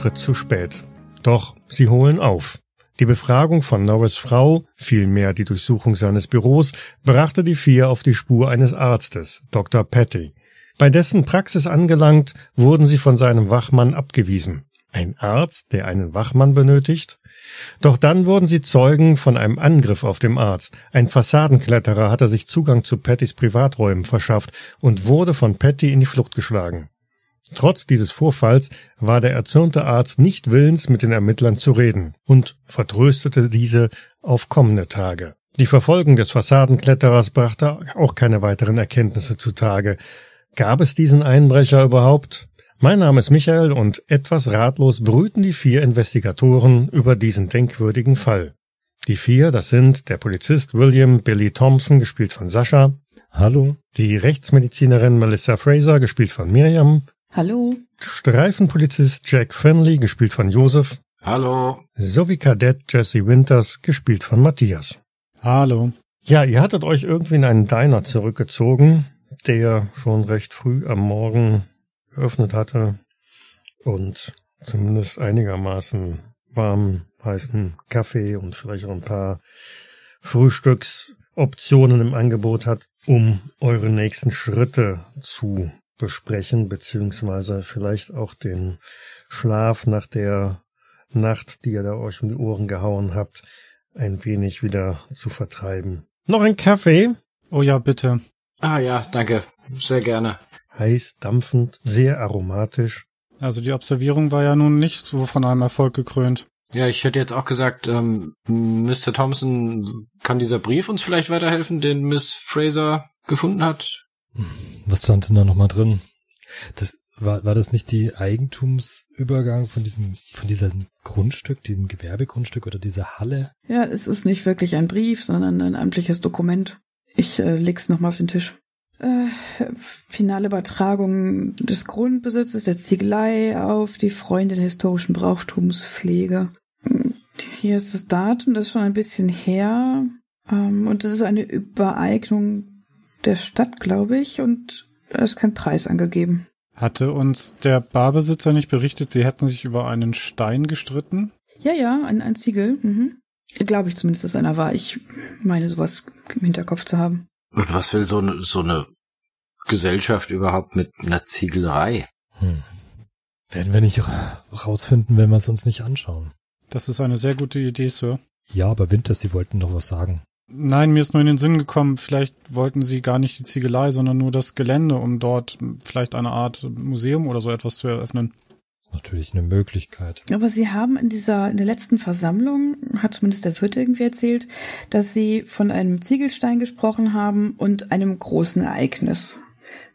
Schritt zu spät. Doch sie holen auf. Die Befragung von Norris Frau, vielmehr die Durchsuchung seines Büros, brachte die vier auf die Spur eines Arztes, Dr. Petty. Bei dessen Praxis angelangt, wurden sie von seinem Wachmann abgewiesen. Ein Arzt, der einen Wachmann benötigt? Doch dann wurden sie Zeugen von einem Angriff auf dem Arzt. Ein Fassadenkletterer hatte sich Zugang zu Pattys Privaträumen verschafft und wurde von Patty in die Flucht geschlagen. Trotz dieses Vorfalls war der erzürnte Arzt nicht willens, mit den Ermittlern zu reden und vertröstete diese auf kommende Tage. Die Verfolgung des Fassadenkletterers brachte auch keine weiteren Erkenntnisse zutage. Gab es diesen Einbrecher überhaupt? Mein Name ist Michael und etwas ratlos brüten die vier Investigatoren über diesen denkwürdigen Fall. Die vier, das sind der Polizist William Billy Thompson, gespielt von Sascha. Hallo. Die Rechtsmedizinerin Melissa Fraser, gespielt von Miriam. Hallo. Streifenpolizist Jack Finley, gespielt von Joseph. Hallo. Sowie Kadett Jesse Winters, gespielt von Matthias. Hallo. Ja, ihr hattet euch irgendwie in einen Diner zurückgezogen, der schon recht früh am Morgen geöffnet hatte und zumindest einigermaßen warm heißen Kaffee und vielleicht auch ein paar Frühstücksoptionen im Angebot hat, um eure nächsten Schritte zu besprechen, beziehungsweise vielleicht auch den Schlaf nach der Nacht, die ihr da euch um die Ohren gehauen habt, ein wenig wieder zu vertreiben. Noch ein Kaffee? Oh ja, bitte. Ah ja, danke. Sehr gerne. Heiß, dampfend, sehr aromatisch. Also die Observierung war ja nun nicht so von einem Erfolg gekrönt. Ja, ich hätte jetzt auch gesagt, ähm, Mr. Thompson, kann dieser Brief uns vielleicht weiterhelfen, den Miss Fraser gefunden hat? Was stand denn da nochmal drin? Das, war, war das nicht die Eigentumsübergang von diesem, von diesem Grundstück, diesem Gewerbegrundstück oder dieser Halle? Ja, es ist nicht wirklich ein Brief, sondern ein amtliches Dokument. Ich äh, leg's nochmal auf den Tisch. Äh, finale Übertragung des Grundbesitzes der Ziegelei auf die Freunde der historischen Brauchtumspflege. Hier ist das Datum, das ist schon ein bisschen her. Ähm, und das ist eine Übereignung der Stadt, glaube ich, und da ist kein Preis angegeben. Hatte uns der Barbesitzer nicht berichtet, sie hätten sich über einen Stein gestritten? Ja, ja, ein, ein Ziegel. Mhm. Glaube ich zumindest, dass einer war. Ich meine, sowas im Hinterkopf zu haben. Und was will so eine, so eine Gesellschaft überhaupt mit einer Ziegelerei? Hm. Werden wir nicht rausfinden, wenn wir es uns nicht anschauen. Das ist eine sehr gute Idee, Sir. Ja, aber Winter, Sie wollten doch was sagen. Nein, mir ist nur in den Sinn gekommen, vielleicht wollten sie gar nicht die Ziegelei, sondern nur das Gelände, um dort vielleicht eine Art Museum oder so etwas zu eröffnen. Natürlich eine Möglichkeit. Aber Sie haben in dieser, in der letzten Versammlung, hat zumindest der Wirt irgendwie erzählt, dass Sie von einem Ziegelstein gesprochen haben und einem großen Ereignis.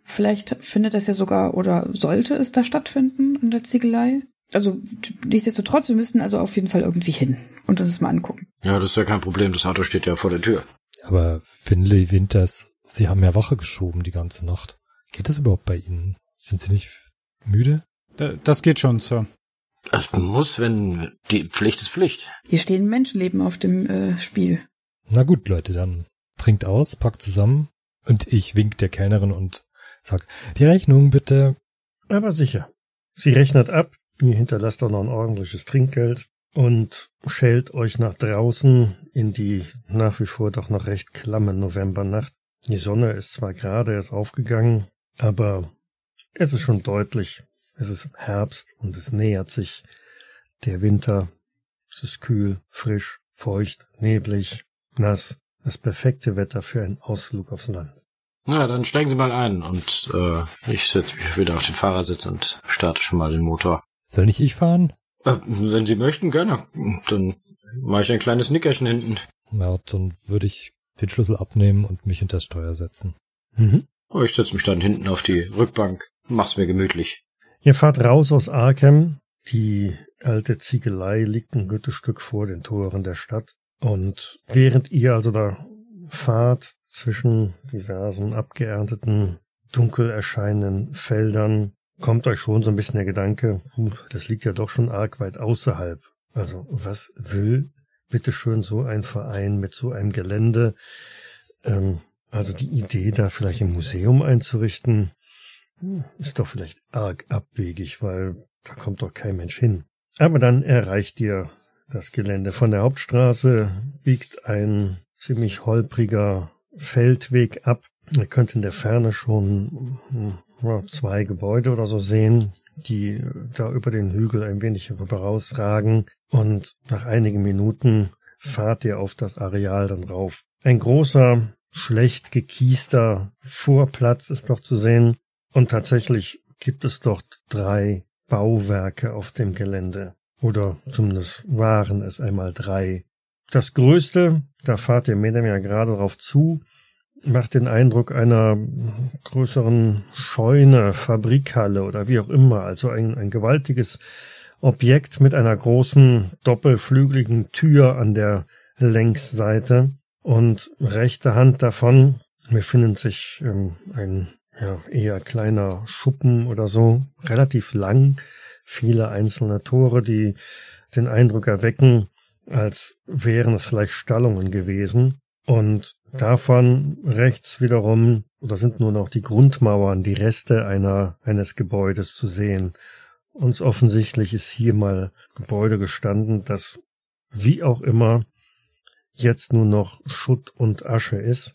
Vielleicht findet das ja sogar oder sollte es da stattfinden in der Ziegelei? Also nichtsdestotrotz, wir müssen also auf jeden Fall irgendwie hin und uns das mal angucken. Ja, das ist ja kein Problem. Das Auto steht ja vor der Tür. Aber Finley Winters, Sie haben ja Wache geschoben die ganze Nacht. Geht das überhaupt bei Ihnen? Sind Sie nicht müde? Das geht schon, Sir. Es muss, wenn die Pflicht ist Pflicht. Hier stehen Menschenleben auf dem äh, Spiel. Na gut, Leute, dann trinkt aus, packt zusammen und ich wink der Kellnerin und sag, die Rechnung bitte. Aber sicher. Sie rechnet ab, ihr hinterlasst auch noch ein ordentliches Trinkgeld und schält euch nach draußen in die nach wie vor doch noch recht klamme Novembernacht. Die Sonne ist zwar gerade erst aufgegangen, aber es ist schon deutlich, es ist Herbst und es nähert sich der Winter. Es ist kühl, frisch, feucht, neblig, nass. Das perfekte Wetter für einen Ausflug aufs Land. Na, dann steigen Sie mal ein und äh, ich setze mich wieder auf den Fahrersitz und starte schon mal den Motor. Soll nicht ich fahren? Äh, wenn Sie möchten, gerne. Dann mache ich ein kleines Nickerchen hinten. Ja, dann würde ich den Schlüssel abnehmen und mich hinter das Steuer setzen. Mhm. Oh, ich setze mich dann hinten auf die Rückbank, mach's mir gemütlich. Ihr fahrt raus aus Arkham. Die alte Ziegelei liegt ein gutes Stück vor den Toren der Stadt. Und während ihr also da fahrt zwischen diversen abgeernteten, dunkel erscheinenden Feldern, kommt euch schon so ein bisschen der Gedanke, das liegt ja doch schon arg weit außerhalb. Also was will bitteschön so ein Verein mit so einem Gelände? Ähm, also die Idee, da vielleicht ein Museum einzurichten, hm, ist doch vielleicht arg abwegig, weil da kommt doch kein Mensch hin. Aber dann erreicht ihr das Gelände. Von der Hauptstraße biegt ein ziemlich holpriger Feldweg ab. Ihr könnt in der Ferne schon hm, zwei Gebäude oder so sehen, die da über den Hügel ein wenig rüber rausragen. Und nach einigen Minuten fahrt ihr auf das Areal dann rauf. Ein großer, schlecht gekiester Vorplatz ist noch zu sehen. Und tatsächlich gibt es dort drei Bauwerke auf dem Gelände. Oder zumindest waren es einmal drei. Das größte, da fahrt ihr oder weniger gerade drauf zu, macht den Eindruck einer größeren Scheune, Fabrikhalle oder wie auch immer, also ein, ein gewaltiges Objekt mit einer großen doppelflügeligen Tür an der Längsseite und rechte Hand davon. Befindet sich ähm, ein ja, eher kleiner Schuppen oder so, relativ lang, viele einzelne Tore, die den Eindruck erwecken, als wären es vielleicht Stallungen gewesen. Und davon rechts wiederum, oder sind nur noch die Grundmauern, die Reste einer, eines Gebäudes zu sehen. Uns offensichtlich ist hier mal Gebäude gestanden, das wie auch immer jetzt nur noch Schutt und Asche ist.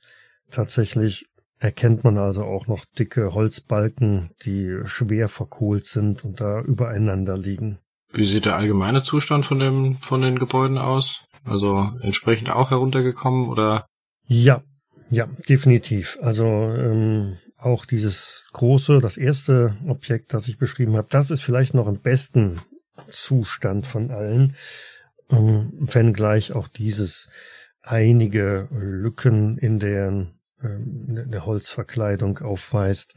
Tatsächlich erkennt man also auch noch dicke Holzbalken, die schwer verkohlt sind und da übereinander liegen. Wie sieht der allgemeine Zustand von dem, von den Gebäuden aus? Also entsprechend auch heruntergekommen oder? Ja, ja, definitiv. Also ähm, auch dieses große, das erste Objekt, das ich beschrieben habe, das ist vielleicht noch im besten Zustand von allen, ähm, wenngleich auch dieses einige Lücken in der ähm, eine Holzverkleidung aufweist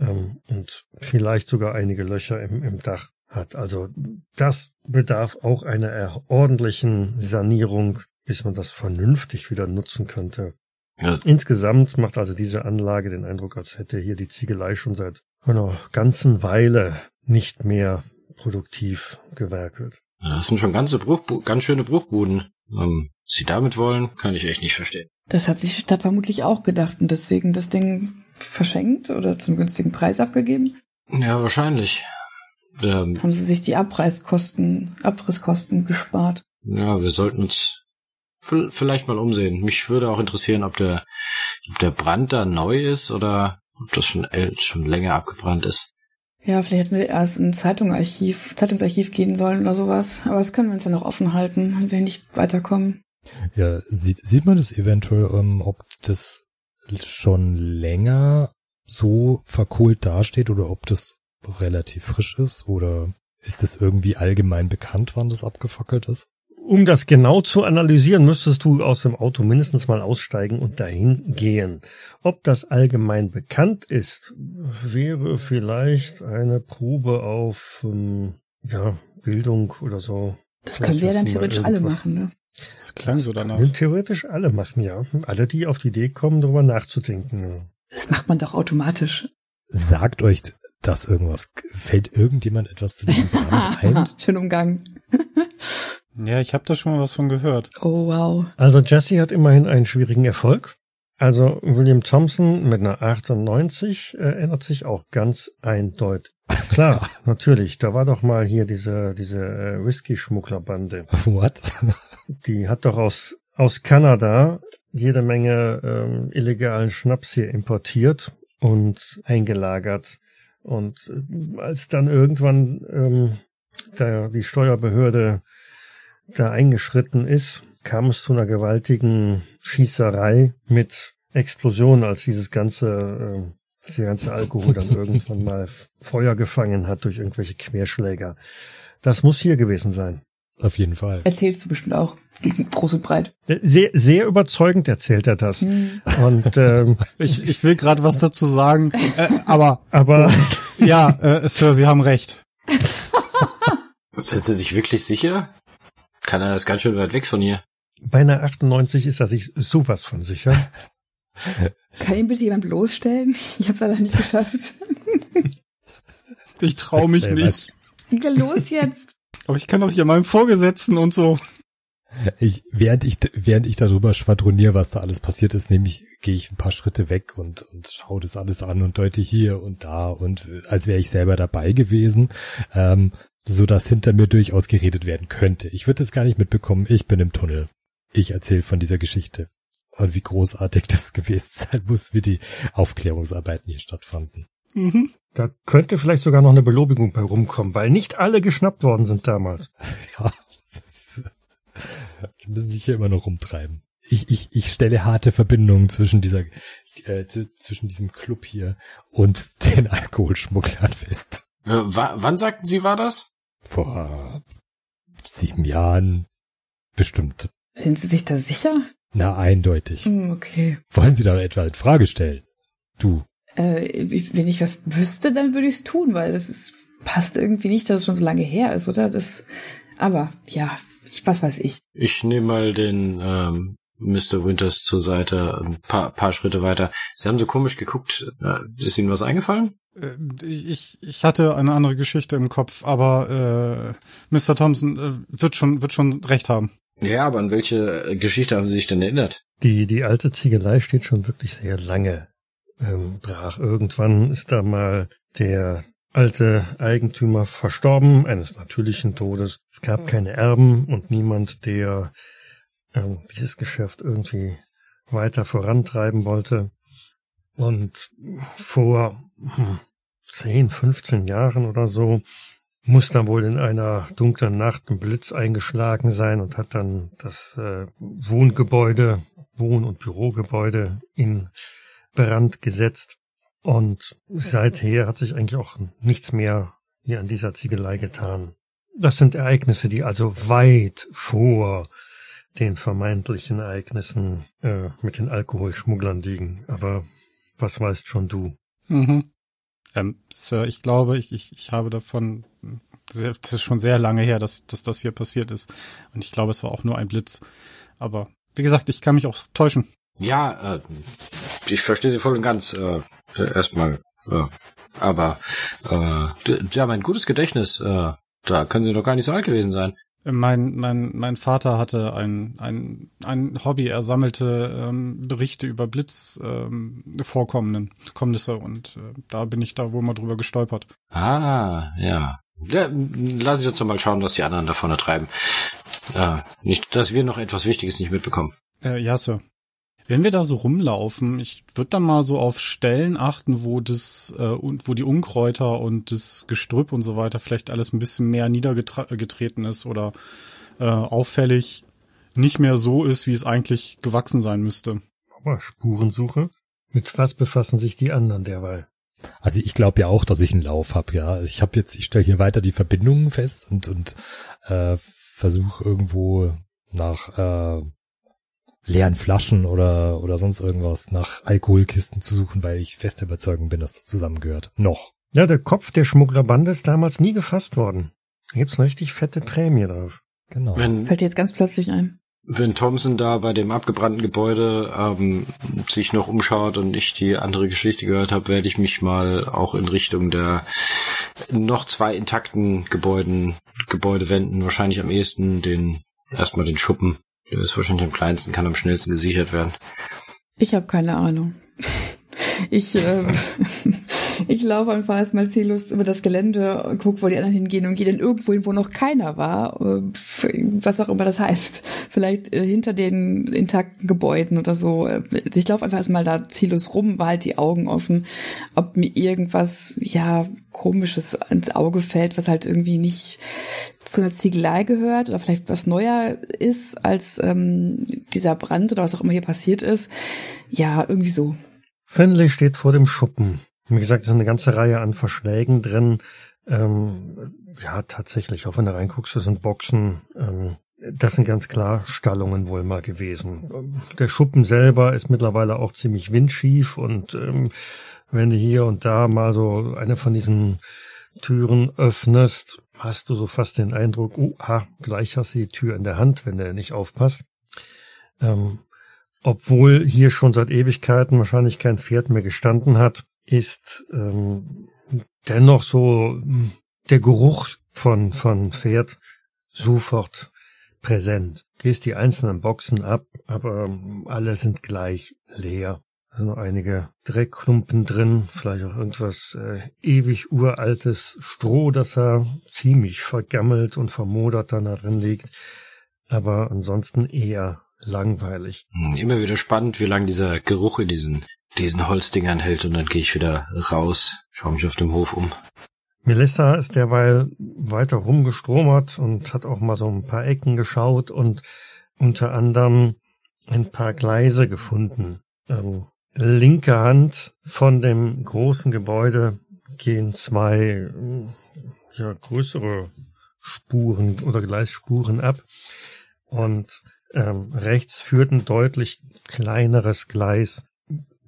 ähm, und vielleicht sogar einige Löcher im, im Dach hat. Also das bedarf auch einer ordentlichen Sanierung, bis man das vernünftig wieder nutzen könnte. Ja. Insgesamt macht also diese Anlage den Eindruck, als hätte hier die Ziegelei schon seit einer ganzen Weile nicht mehr produktiv gewerkelt. Das sind schon ganze Bruch, ganz schöne Bruchbuden. Ähm, Sie damit wollen, kann ich echt nicht verstehen. Das hat sich die Stadt vermutlich auch gedacht und deswegen das Ding verschenkt oder zum günstigen Preis abgegeben? Ja, wahrscheinlich. Ähm, Haben sie sich die Abreißkosten, Abrisskosten gespart? Ja, wir sollten uns vielleicht mal umsehen. Mich würde auch interessieren, ob der, ob der Brand da neu ist oder ob das schon, schon länger abgebrannt ist. Ja, vielleicht hätten wir erst in Zeitungarchiv, Zeitungsarchiv gehen sollen oder sowas. Aber das können wir uns ja noch offen halten, wenn wir nicht weiterkommen. Ja, sieht, sieht man das eventuell, ähm, ob das schon länger so verkohlt dasteht oder ob das relativ frisch ist oder ist es irgendwie allgemein bekannt, wann das abgefackelt ist? Um das genau zu analysieren, müsstest du aus dem Auto mindestens mal aussteigen und dahin gehen. Ob das allgemein bekannt ist, wäre vielleicht eine Probe auf ähm, ja, Bildung oder so. Das können wir dann theoretisch alle machen, ne? Das klang so danach. Theoretisch alle machen, ja. Alle, die auf die Idee kommen, darüber nachzudenken. Das macht man doch automatisch. Sagt euch das irgendwas? Fällt irgendjemand etwas zu diesem Brand ein? Schön umgangen. ja, ich habe da schon mal was von gehört. Oh, wow. Also Jesse hat immerhin einen schwierigen Erfolg. Also William Thompson mit einer 98 äh, erinnert sich auch ganz eindeutig. Klar, natürlich. Da war doch mal hier diese diese äh, Whisky-Schmugglerbande. What? Die hat doch aus aus Kanada jede Menge ähm, illegalen Schnaps hier importiert und eingelagert. Und äh, als dann irgendwann ähm, da die Steuerbehörde da eingeschritten ist, kam es zu einer gewaltigen Schießerei mit Explosionen, als dieses ganze, äh, als der ganze Alkohol dann irgendwann mal Feuer gefangen hat durch irgendwelche Querschläger. Das muss hier gewesen sein. Auf jeden Fall. Erzählst du bestimmt auch. Groß und breit. Sehr, sehr überzeugend erzählt er das. Hm. Und ähm, ich, ich will gerade was dazu sagen, äh, aber aber ja, äh, Sir, Sie haben recht. Sind Sie sich wirklich sicher? Kann er das ganz schön weit weg von hier? Bei einer 98 ist er sich sowas von sicher. Kann ihn bitte jemand bloßstellen? Ich habe es leider nicht geschafft. Ich traue mich nicht. Geht los jetzt. Aber ich kann doch hier meinem Vorgesetzten und so. Ich, während ich, während ich darüber schwadroniere, was da alles passiert ist, nämlich gehe ich ein paar Schritte weg und, und schaue das alles an und deute hier und da und als wäre ich selber dabei gewesen, ähm, so dass hinter mir durchaus geredet werden könnte. Ich würde es gar nicht mitbekommen. Ich bin im Tunnel. Ich erzähle von dieser Geschichte und wie großartig das gewesen sein muss, wie die Aufklärungsarbeiten hier stattfanden. Mhm. Da könnte vielleicht sogar noch eine Belobigung bei rumkommen, weil nicht alle geschnappt worden sind damals. Ja, die müssen sich hier immer noch rumtreiben. Ich, ich, ich stelle harte Verbindungen zwischen dieser, äh, zwischen diesem Club hier und den Alkoholschmugglern fest. Äh, wann sagten Sie, war das? Vor sieben Jahren. Bestimmt. Sind Sie sich da sicher? Na, eindeutig. Hm, okay. Wollen Sie da etwa in Frage stellen? Du. Äh, wenn ich was wüsste, dann würde ich es tun, weil das ist, passt irgendwie nicht, dass es schon so lange her ist, oder? Das, aber ja, ich, was weiß ich. Ich nehme mal den ähm, Mr. Winters zur Seite, ein paar, paar Schritte weiter. Sie haben so komisch geguckt. Äh, ist Ihnen was eingefallen? Äh, ich, ich hatte eine andere Geschichte im Kopf, aber äh, Mr. Thompson äh, wird schon wird schon recht haben. Ja, aber an welche Geschichte haben Sie sich denn erinnert? Die die alte Ziegelei steht schon wirklich sehr lange ähm, brach. Irgendwann ist da mal der alte Eigentümer verstorben, eines natürlichen Todes. Es gab keine Erben und niemand, der ähm, dieses Geschäft irgendwie weiter vorantreiben wollte. Und vor hm, 10, 15 Jahren oder so muss dann wohl in einer dunklen Nacht ein Blitz eingeschlagen sein und hat dann das äh, Wohngebäude, Wohn- und Bürogebäude in Brand gesetzt. Und seither hat sich eigentlich auch nichts mehr hier an dieser Ziegelei getan. Das sind Ereignisse, die also weit vor den vermeintlichen Ereignissen äh, mit den Alkoholschmugglern liegen. Aber was weißt schon du? Mhm. Ähm, Sir, ich glaube, ich, ich, ich habe davon, sehr, das ist schon sehr lange her, dass, dass das hier passiert ist. Und ich glaube, es war auch nur ein Blitz. Aber wie gesagt, ich kann mich auch täuschen. Ja, äh, ich verstehe Sie voll und ganz. Äh, erstmal. Äh, aber äh, Sie haben ein gutes Gedächtnis. Äh, da können Sie doch gar nicht so alt gewesen sein. Mein, mein, mein Vater hatte ein, ein, ein Hobby. Er sammelte ähm, Berichte über Blitzvorkommnisse ähm, Kommnisse und äh, da bin ich da wohl mal drüber gestolpert. Ah, ja. ja lass ich uns doch mal schauen, was die anderen da vorne treiben. Äh, nicht, dass wir noch etwas Wichtiges nicht mitbekommen. Äh, ja, Sir. Wenn wir da so rumlaufen, ich würde dann mal so auf Stellen achten, wo das äh, und wo die Unkräuter und das Gestrüpp und so weiter vielleicht alles ein bisschen mehr niedergetreten ist oder äh, auffällig nicht mehr so ist, wie es eigentlich gewachsen sein müsste. Aber Spurensuche? Mit was befassen sich die anderen derweil? Also ich glaube ja auch, dass ich einen Lauf habe, ja. Ich habe jetzt, ich stelle hier weiter die Verbindungen fest und und äh, versuche irgendwo nach äh, leeren Flaschen oder, oder sonst irgendwas nach Alkoholkisten zu suchen, weil ich fest überzeugt bin, dass das zusammengehört. Noch. Ja, der Kopf der Schmugglerbande ist damals nie gefasst worden. Da gibt's eine richtig fette Prämie drauf. Genau. Wenn, Fällt jetzt ganz plötzlich ein. Wenn Thompson da bei dem abgebrannten Gebäude ähm, sich noch umschaut und ich die andere Geschichte gehört habe, werde ich mich mal auch in Richtung der noch zwei intakten Gebäuden, Gebäude wenden. Wahrscheinlich am ehesten den erstmal den Schuppen der ist wahrscheinlich am kleinsten, kann am schnellsten gesichert werden. Ich habe keine Ahnung. Ich, äh, ich laufe einfach erstmal ziellos über das Gelände, guck, wo die anderen hingehen und gehe dann irgendwo hin, wo noch keiner war, äh, was auch immer das heißt. Vielleicht äh, hinter den intakten Gebäuden oder so. Ich laufe einfach erstmal da ziellos rum, behalte die Augen offen, ob mir irgendwas, ja, komisches ins Auge fällt, was halt irgendwie nicht zu einer Ziegelei gehört oder vielleicht was neuer ist als ähm, dieser Brand oder was auch immer hier passiert ist. Ja, irgendwie so. Fenley steht vor dem Schuppen. Wie gesagt, es ist eine ganze Reihe an Verschlägen drin. Ähm, ja, tatsächlich, auch wenn du reinguckst, das sind Boxen. Ähm, das sind ganz klar Stallungen wohl mal gewesen. Der Schuppen selber ist mittlerweile auch ziemlich windschief und ähm, wenn du hier und da mal so eine von diesen Türen öffnest, hast du so fast den Eindruck, uh, ha, gleich hast du die Tür in der Hand, wenn der nicht aufpasst. Ähm, obwohl hier schon seit Ewigkeiten wahrscheinlich kein Pferd mehr gestanden hat, ist ähm, dennoch so hm, der Geruch von, von Pferd sofort präsent. Gehst die einzelnen Boxen ab, aber alle sind gleich leer. Noch einige Dreckklumpen drin, vielleicht auch irgendwas äh, ewig uraltes Stroh, das da ziemlich vergammelt und vermodert dann da drin liegt. Aber ansonsten eher langweilig. Hm, immer wieder spannend, wie lange dieser Geruch in diesen, diesen Holzdingern hält und dann gehe ich wieder raus, schaue mich auf dem Hof um. Melissa ist derweil weiter rumgestromert und hat auch mal so ein paar Ecken geschaut und unter anderem ein paar Gleise gefunden. Ähm, linke Hand von dem großen Gebäude gehen zwei ja, größere Spuren oder Gleisspuren ab und ähm, rechts führt ein deutlich kleineres Gleis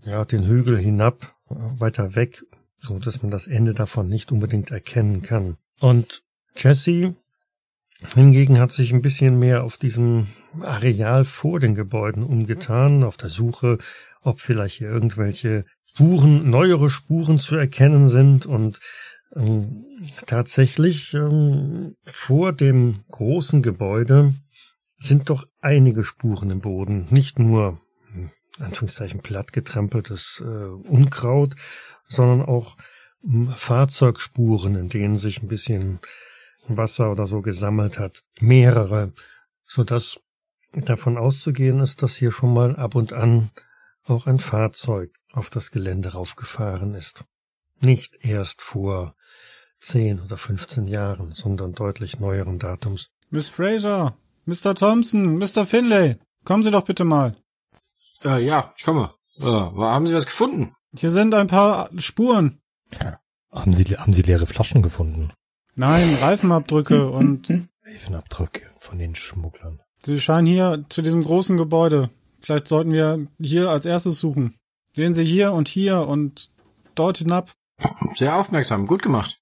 ja, den Hügel hinab, weiter weg so dass man das Ende davon nicht unbedingt erkennen kann. Und Jesse hingegen hat sich ein bisschen mehr auf diesem Areal vor den Gebäuden umgetan, auf der Suche, ob vielleicht hier irgendwelche Spuren, neuere Spuren zu erkennen sind und ähm, tatsächlich ähm, vor dem großen Gebäude sind doch einige Spuren im Boden, nicht nur Anführungszeichen plattgetrampeltes äh, Unkraut, sondern auch hm, Fahrzeugspuren, in denen sich ein bisschen Wasser oder so gesammelt hat. Mehrere, so dass davon auszugehen ist, dass hier schon mal ab und an auch ein Fahrzeug auf das Gelände raufgefahren ist. Nicht erst vor zehn oder 15 Jahren, sondern deutlich neueren Datums. Miss Fraser, Mr. Thompson, Mr. Finlay, kommen Sie doch bitte mal. Äh, ja, ich komme. Äh, haben Sie was gefunden? Hier sind ein paar Spuren. Ja. Haben Sie, haben Sie leere Flaschen gefunden? Nein, Reifenabdrücke und... Reifenabdrücke von den Schmugglern. Sie scheinen hier zu diesem großen Gebäude. Vielleicht sollten wir hier als erstes suchen. Sehen Sie hier und hier und dort hinab. Sehr aufmerksam, gut gemacht.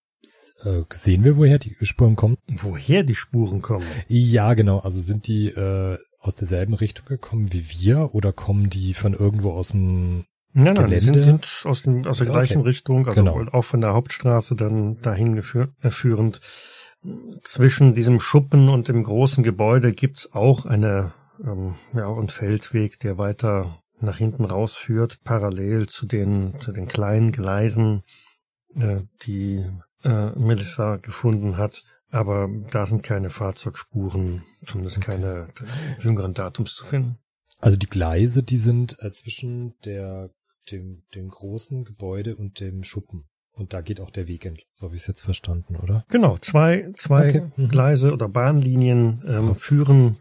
Äh, sehen wir, woher die Spuren kommen? Woher die Spuren kommen? Ja, genau. Also sind die äh, aus derselben Richtung gekommen wie wir oder kommen die von irgendwo aus dem Nein, nein, die sind, sind aus, dem, aus der okay. gleichen Richtung, also genau. auch von der Hauptstraße dann dahin geführt, äh, führend. Zwischen diesem Schuppen und dem großen Gebäude gibt's auch eine ähm, ja, ein Feldweg, der weiter nach hinten rausführt, parallel zu den zu den kleinen Gleisen, äh, die äh, Melissa gefunden hat. Aber da sind keine Fahrzeugspuren, zumindest keine jüngeren Datums zu finden. Also die Gleise, die sind äh, zwischen der dem, dem großen Gebäude und dem Schuppen. Und da geht auch der Weg entlang. So habe ich es jetzt verstanden, oder? Genau, zwei, zwei okay. mhm. Gleise oder Bahnlinien ähm, führen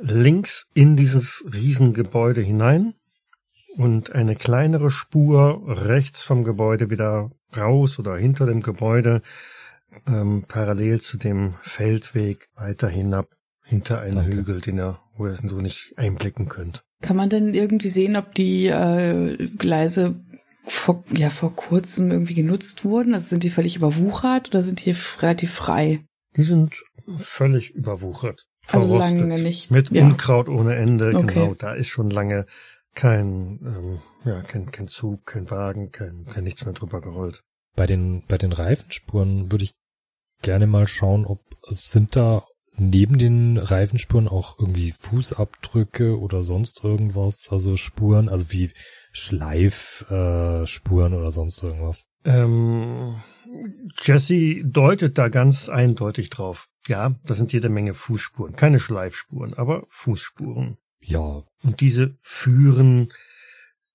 links in dieses Riesengebäude hinein und eine kleinere Spur rechts vom Gebäude wieder raus oder hinter dem Gebäude ähm, parallel zu dem Feldweg weiter hinab hinter einen Danke. Hügel, den ihr, wo ihr es nur nicht einblicken könnt. Kann man denn irgendwie sehen, ob die äh, Gleise vor, ja, vor kurzem irgendwie genutzt wurden? Also sind die völlig überwuchert oder sind die relativ frei? Die sind völlig überwuchert. Also verrostet, lange nicht. Mit ja. Unkraut ohne Ende, okay. genau. Da ist schon lange kein, ähm, ja, kein, kein Zug, kein Wagen, kein, kein nichts mehr drüber gerollt. Bei den, bei den Reifenspuren würde ich gerne mal schauen, ob also sind da neben den Reifenspuren auch irgendwie Fußabdrücke oder sonst irgendwas, also Spuren, also wie Schleifspuren äh, oder sonst irgendwas? Ähm, Jesse deutet da ganz eindeutig drauf. Ja, das sind jede Menge Fußspuren. Keine Schleifspuren, aber Fußspuren. Ja. Und diese führen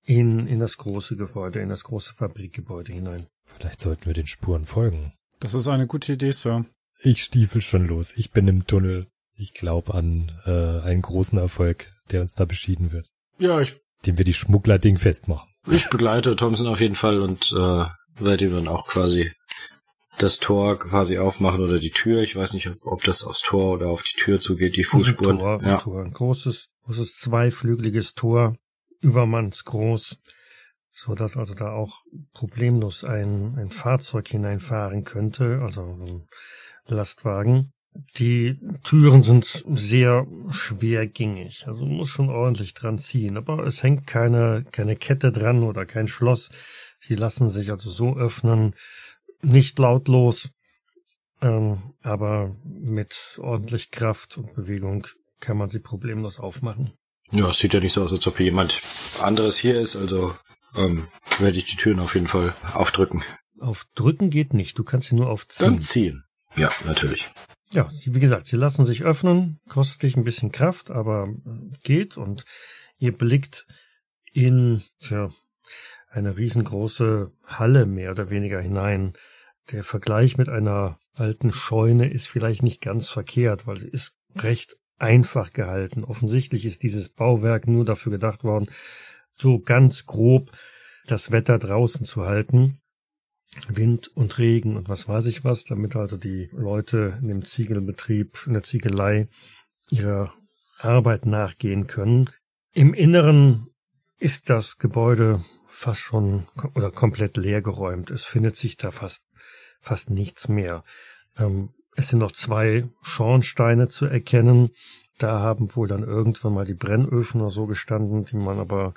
in, in das große Gebäude, in das große Fabrikgebäude hinein. Vielleicht sollten wir den Spuren folgen. Das ist eine gute Idee, Sir. Ich stiefel schon los. Ich bin im Tunnel. Ich glaube an äh, einen großen Erfolg, der uns da beschieden wird. Ja, ich. Dem wir die Schmuggler-Ding festmachen. Ich begleite Thompson auf jeden Fall und äh, werde ihm dann auch quasi das Tor quasi aufmachen oder die Tür. Ich weiß nicht, ob das aufs Tor oder auf die Tür zugeht, die Fußspuren. Ein Tor, ja. ein, Tor. ein großes, großes zweiflügeliges Tor, übermannsgroß, so dass also da auch problemlos ein, ein Fahrzeug hineinfahren könnte, also ein Lastwagen. Die Türen sind sehr schwergängig, also muss schon ordentlich dran ziehen, aber es hängt keine, keine Kette dran oder kein Schloss. Sie lassen sich also so öffnen, nicht lautlos. ähm, aber mit ordentlich Kraft und Bewegung kann man sie problemlos aufmachen. Ja, es sieht ja nicht so aus, als ob hier jemand anderes hier ist, also ähm, werde ich die Türen auf jeden Fall aufdrücken. Aufdrücken geht nicht, du kannst sie nur aufziehen. Dann ziehen. Ja, natürlich. Ja, sie, wie gesagt, sie lassen sich öffnen, kostet dich ein bisschen Kraft, aber äh, geht und ihr blickt in tja, eine riesengroße Halle mehr oder weniger hinein. Der Vergleich mit einer alten Scheune ist vielleicht nicht ganz verkehrt, weil sie ist recht einfach gehalten. Offensichtlich ist dieses Bauwerk nur dafür gedacht worden, so ganz grob das Wetter draußen zu halten. Wind und Regen und was weiß ich was, damit also die Leute in dem Ziegelbetrieb, in der Ziegelei ihrer Arbeit nachgehen können. Im Inneren ist das Gebäude fast schon oder komplett leergeräumt. Es findet sich da fast, fast nichts mehr. Ähm, es sind noch zwei Schornsteine zu erkennen. Da haben wohl dann irgendwann mal die Brennöfen oder so gestanden, die man aber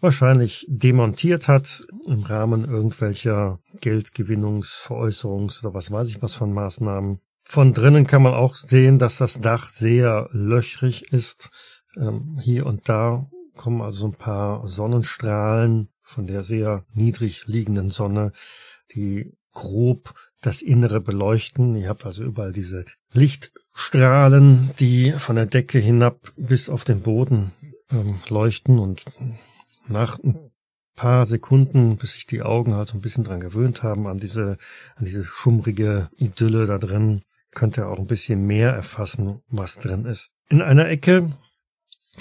wahrscheinlich demontiert hat im Rahmen irgendwelcher Geldgewinnungs-, Veräußerungs- oder was weiß ich was von Maßnahmen. Von drinnen kann man auch sehen, dass das Dach sehr löchrig ist. Ähm, hier und da kommen also ein paar Sonnenstrahlen von der sehr niedrig liegenden Sonne, die grob das Innere beleuchten. Ihr habt also überall diese Lichtstrahlen, die von der Decke hinab bis auf den Boden ähm, leuchten und nach ein paar Sekunden, bis sich die Augen halt so ein bisschen dran gewöhnt haben an diese, an diese schummrige Idylle da drin, könnt ihr auch ein bisschen mehr erfassen, was drin ist. In einer Ecke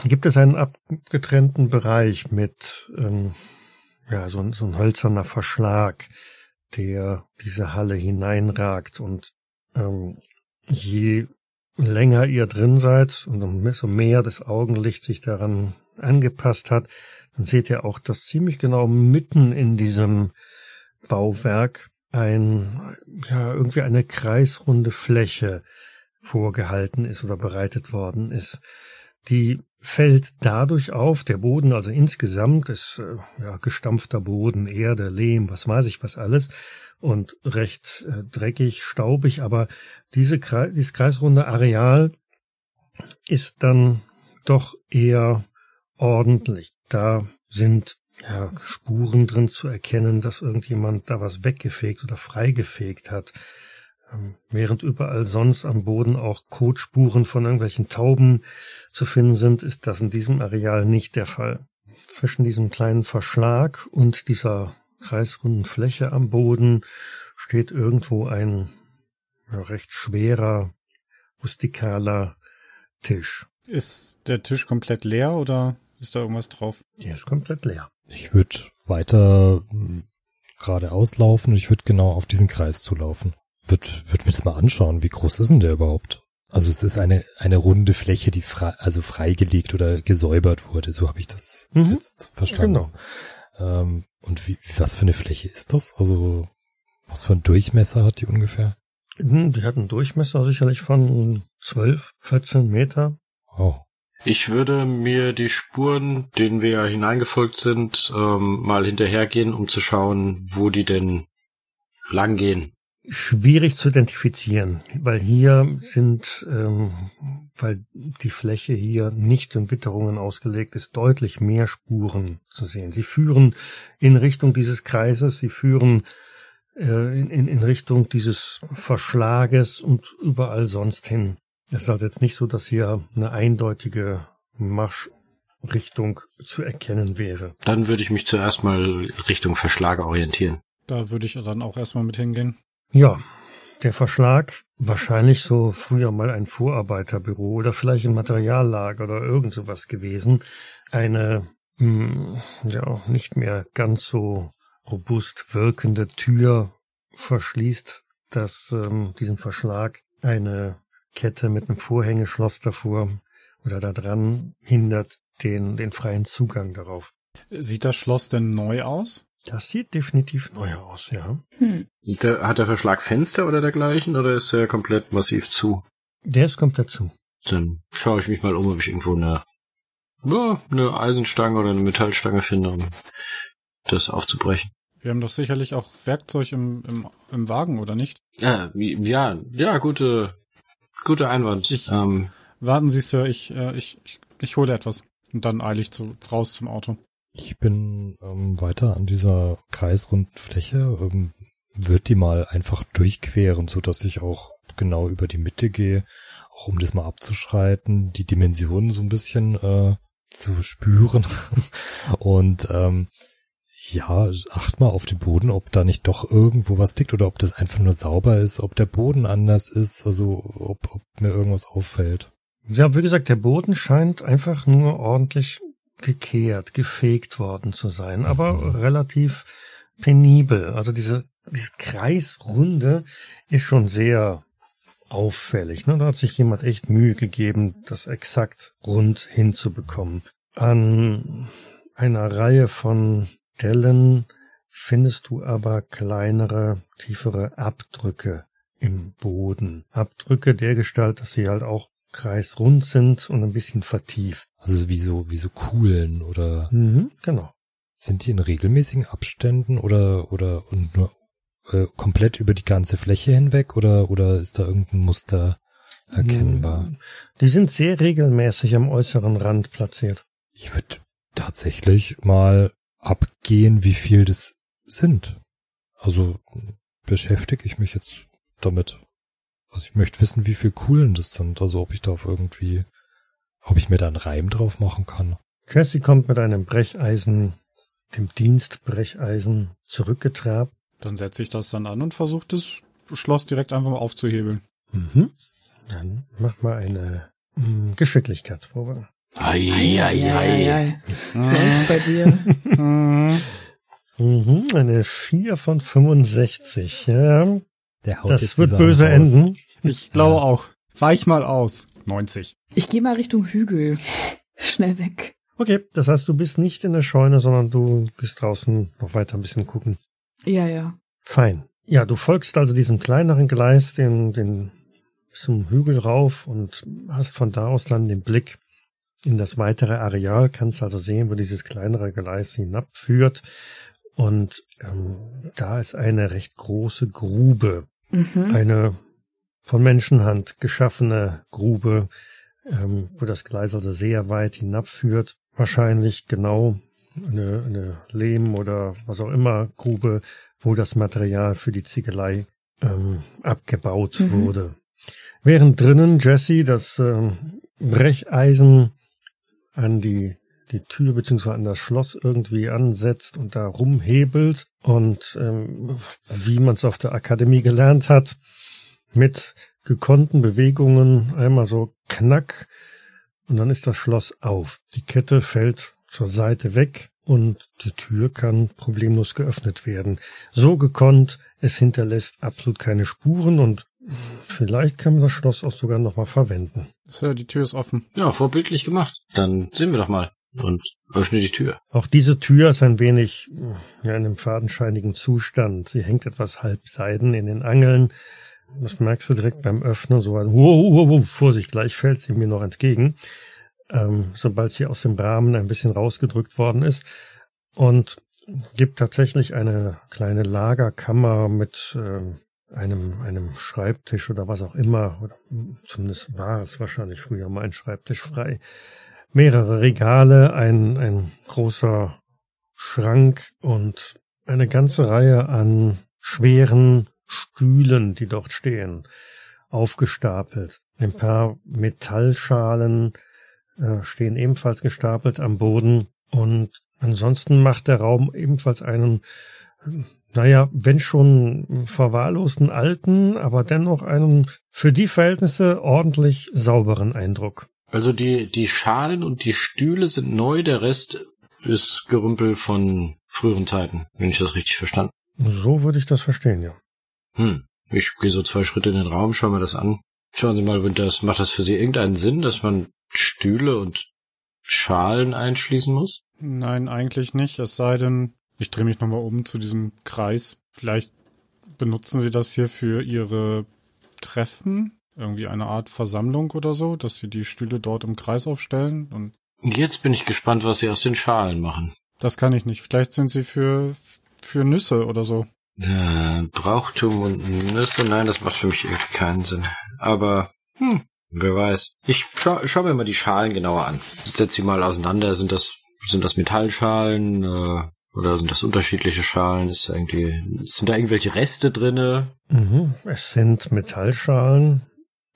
gibt es einen abgetrennten Bereich mit ähm, ja so, so ein hölzerner Verschlag, der diese Halle hineinragt und ähm, je länger ihr drin seid und umso mehr das Augenlicht sich daran angepasst hat, dann seht ihr auch, dass ziemlich genau mitten in diesem Bauwerk ein, ja, irgendwie eine kreisrunde Fläche vorgehalten ist oder bereitet worden ist. Die fällt dadurch auf, der Boden, also insgesamt ist äh, ja, gestampfter Boden, Erde, Lehm, was weiß ich was alles und recht äh, dreckig, staubig, aber diese Kreis, dieses kreisrunde Areal ist dann doch eher ordentlich. Da sind ja, Spuren drin zu erkennen, dass irgendjemand da was weggefegt oder freigefegt hat. Ähm, während überall sonst am Boden auch Kotspuren von irgendwelchen Tauben zu finden sind, ist das in diesem Areal nicht der Fall. Zwischen diesem kleinen Verschlag und dieser kreisrunden Fläche am Boden steht irgendwo ein recht schwerer, rustikaler Tisch. Ist der Tisch komplett leer oder ist da irgendwas drauf? Der ist komplett leer. Ich würde weiter hm, geradeaus laufen und ich würde genau auf diesen Kreis zulaufen würde würd mir das mal anschauen. Wie groß ist denn der überhaupt? Also es ist eine, eine runde Fläche, die frei, also freigelegt oder gesäubert wurde. So habe ich das mhm. jetzt verstanden. Genau. Ähm, und wie, was für eine Fläche ist das? Also was für einen Durchmesser hat die ungefähr? Mhm, die hat einen Durchmesser sicherlich von 12, 14 Meter. Oh. Ich würde mir die Spuren, denen wir ja hineingefolgt sind, ähm, mal hinterhergehen, um zu schauen, wo die denn langgehen schwierig zu identifizieren, weil hier sind, ähm, weil die Fläche hier nicht in Witterungen ausgelegt ist, deutlich mehr Spuren zu sehen. Sie führen in Richtung dieses Kreises, sie führen äh, in, in, in Richtung dieses Verschlages und überall sonst hin. Es ist also jetzt nicht so, dass hier eine eindeutige Marschrichtung zu erkennen wäre. Dann würde ich mich zuerst mal Richtung Verschlage orientieren. Da würde ich dann auch erstmal mit hingehen. Ja, der Verschlag wahrscheinlich so früher mal ein Vorarbeiterbüro oder vielleicht ein Materiallager oder irgend sowas gewesen. Eine mh, hm, ja nicht mehr ganz so robust wirkende Tür verschließt das ähm, diesen Verschlag. Eine Kette mit einem Vorhängeschloss davor oder da dran hindert den den freien Zugang darauf. Sieht das Schloss denn neu aus? Das sieht definitiv neu aus, ja. Hm. Der, hat der Verschlag Fenster oder dergleichen oder ist er komplett massiv zu? Der ist komplett zu. Dann schaue ich mich mal um, ob ich irgendwo eine, ja, eine Eisenstange oder eine Metallstange finde, um das aufzubrechen. Wir haben doch sicherlich auch Werkzeug im, im, im Wagen, oder nicht? Ja, ja, ja, gute, gute Einwand. Ich, ähm, warten Sie, Sir, ich, äh, ich, ich, ich hole etwas. Und dann eile ich zu, raus zum Auto. Ich bin ähm, weiter an dieser kreisrunden Fläche, ähm, wird die mal einfach durchqueren, so dass ich auch genau über die Mitte gehe, auch um das mal abzuschreiten, die Dimensionen so ein bisschen äh, zu spüren und ähm, ja, acht mal auf den Boden, ob da nicht doch irgendwo was liegt oder ob das einfach nur sauber ist, ob der Boden anders ist, also ob, ob mir irgendwas auffällt. Ja, wie gesagt, der Boden scheint einfach nur ordentlich gekehrt, gefegt worden zu sein, aber mhm. relativ penibel. Also diese, diese Kreisrunde ist schon sehr auffällig. Ne? Da hat sich jemand echt Mühe gegeben, das exakt rund hinzubekommen. An einer Reihe von Stellen findest du aber kleinere, tiefere Abdrücke im Boden. Abdrücke der Gestalt, dass sie halt auch kreisrund sind und ein bisschen vertieft. Also wie so, wie so Kuhlen oder? Mhm, genau. Sind die in regelmäßigen Abständen oder, oder, und nur äh, komplett über die ganze Fläche hinweg oder, oder ist da irgendein Muster erkennbar? Die sind sehr regelmäßig am äußeren Rand platziert. Ich würde tatsächlich mal abgehen, wie viel das sind. Also beschäftige ich mich jetzt damit. Also ich möchte wissen, wie viel Kuhlen das sind. Also ob ich da auf irgendwie, ob ich mir da einen Reim drauf machen kann. Jesse kommt mit einem Brecheisen, dem Dienstbrecheisen, zurückgetrabt. Dann setze ich das dann an und versuche das Schloss direkt einfach mal aufzuhebeln. Mhm. Dann mach mal eine mh, hm, Geschicklichkeitsprobe. Eieiei. Läuft bei dir. mhm, eine 4 von 65. Ja. Der haut das wird böse raus. enden. Ich glaube ja. auch. Weich mal aus. 90. Ich gehe mal Richtung Hügel. Schnell weg. Okay, das heißt, du bist nicht in der Scheune, sondern du gehst draußen noch weiter ein bisschen gucken. Ja, ja. Fein. Ja, du folgst also diesem kleineren Gleis, den, den zum Hügel rauf und hast von da aus dann den Blick in das weitere Areal, kannst also sehen, wo dieses kleinere Gleis hinabführt. Und ähm, da ist eine recht große Grube. Mhm. Eine von Menschenhand geschaffene Grube, ähm, wo das Gleis also sehr weit hinabführt. Wahrscheinlich genau eine, eine Lehm- oder was auch immer Grube, wo das Material für die Ziegelei ähm, abgebaut mhm. wurde. Während drinnen Jesse das ähm, Brecheisen an die, die Tür beziehungsweise an das Schloss irgendwie ansetzt und da rumhebelt und ähm, wie man es auf der Akademie gelernt hat, mit gekonnten Bewegungen einmal so knack und dann ist das Schloss auf. Die Kette fällt zur Seite weg und die Tür kann problemlos geöffnet werden. So gekonnt, es hinterlässt absolut keine Spuren und Vielleicht können wir das Schloss auch sogar nochmal verwenden. So, die Tür ist offen. Ja, vorbildlich gemacht. Dann sehen wir doch mal und öffne die Tür. Auch diese Tür ist ein wenig ja, in einem fadenscheinigen Zustand. Sie hängt etwas halbseiden in den Angeln. Das merkst du direkt beim Öffnen. So wow, wow, wow, Vorsicht, gleich fällt sie mir noch entgegen. Ähm, sobald sie aus dem Rahmen ein bisschen rausgedrückt worden ist. Und gibt tatsächlich eine kleine Lagerkammer mit ähm, einem, einem Schreibtisch oder was auch immer, oder zumindest war es wahrscheinlich früher mal ein Schreibtisch frei, mehrere Regale, ein, ein großer Schrank und eine ganze Reihe an schweren Stühlen, die dort stehen, aufgestapelt. Ein paar Metallschalen äh, stehen ebenfalls gestapelt am Boden und ansonsten macht der Raum ebenfalls einen naja, wenn schon verwahrlosten alten, aber dennoch einen für die Verhältnisse ordentlich sauberen Eindruck. Also die, die Schalen und die Stühle sind neu, der Rest ist Gerümpel von früheren Zeiten, wenn ich das richtig verstanden. So würde ich das verstehen, ja. Hm. Ich gehe so zwei Schritte in den Raum, schau mir das an. Schauen Sie mal, das, macht das für Sie irgendeinen Sinn, dass man Stühle und Schalen einschließen muss? Nein, eigentlich nicht, es sei denn, ich drehe mich nochmal um zu diesem Kreis. Vielleicht benutzen Sie das hier für Ihre Treffen? Irgendwie eine Art Versammlung oder so, dass Sie die Stühle dort im Kreis aufstellen und Jetzt bin ich gespannt, was Sie aus den Schalen machen. Das kann ich nicht. Vielleicht sind sie für für Nüsse oder so. Äh, Brauchtum und Nüsse, nein, das macht für mich irgendwie keinen Sinn. Aber, hm, wer weiß. Ich schau, schau mir mal die Schalen genauer an. Ich setz sie mal auseinander. Sind das, sind das Metallschalen, äh, oder sind das unterschiedliche Schalen? Ist irgendwie, sind da irgendwelche Reste drinne? Mhm, es sind Metallschalen,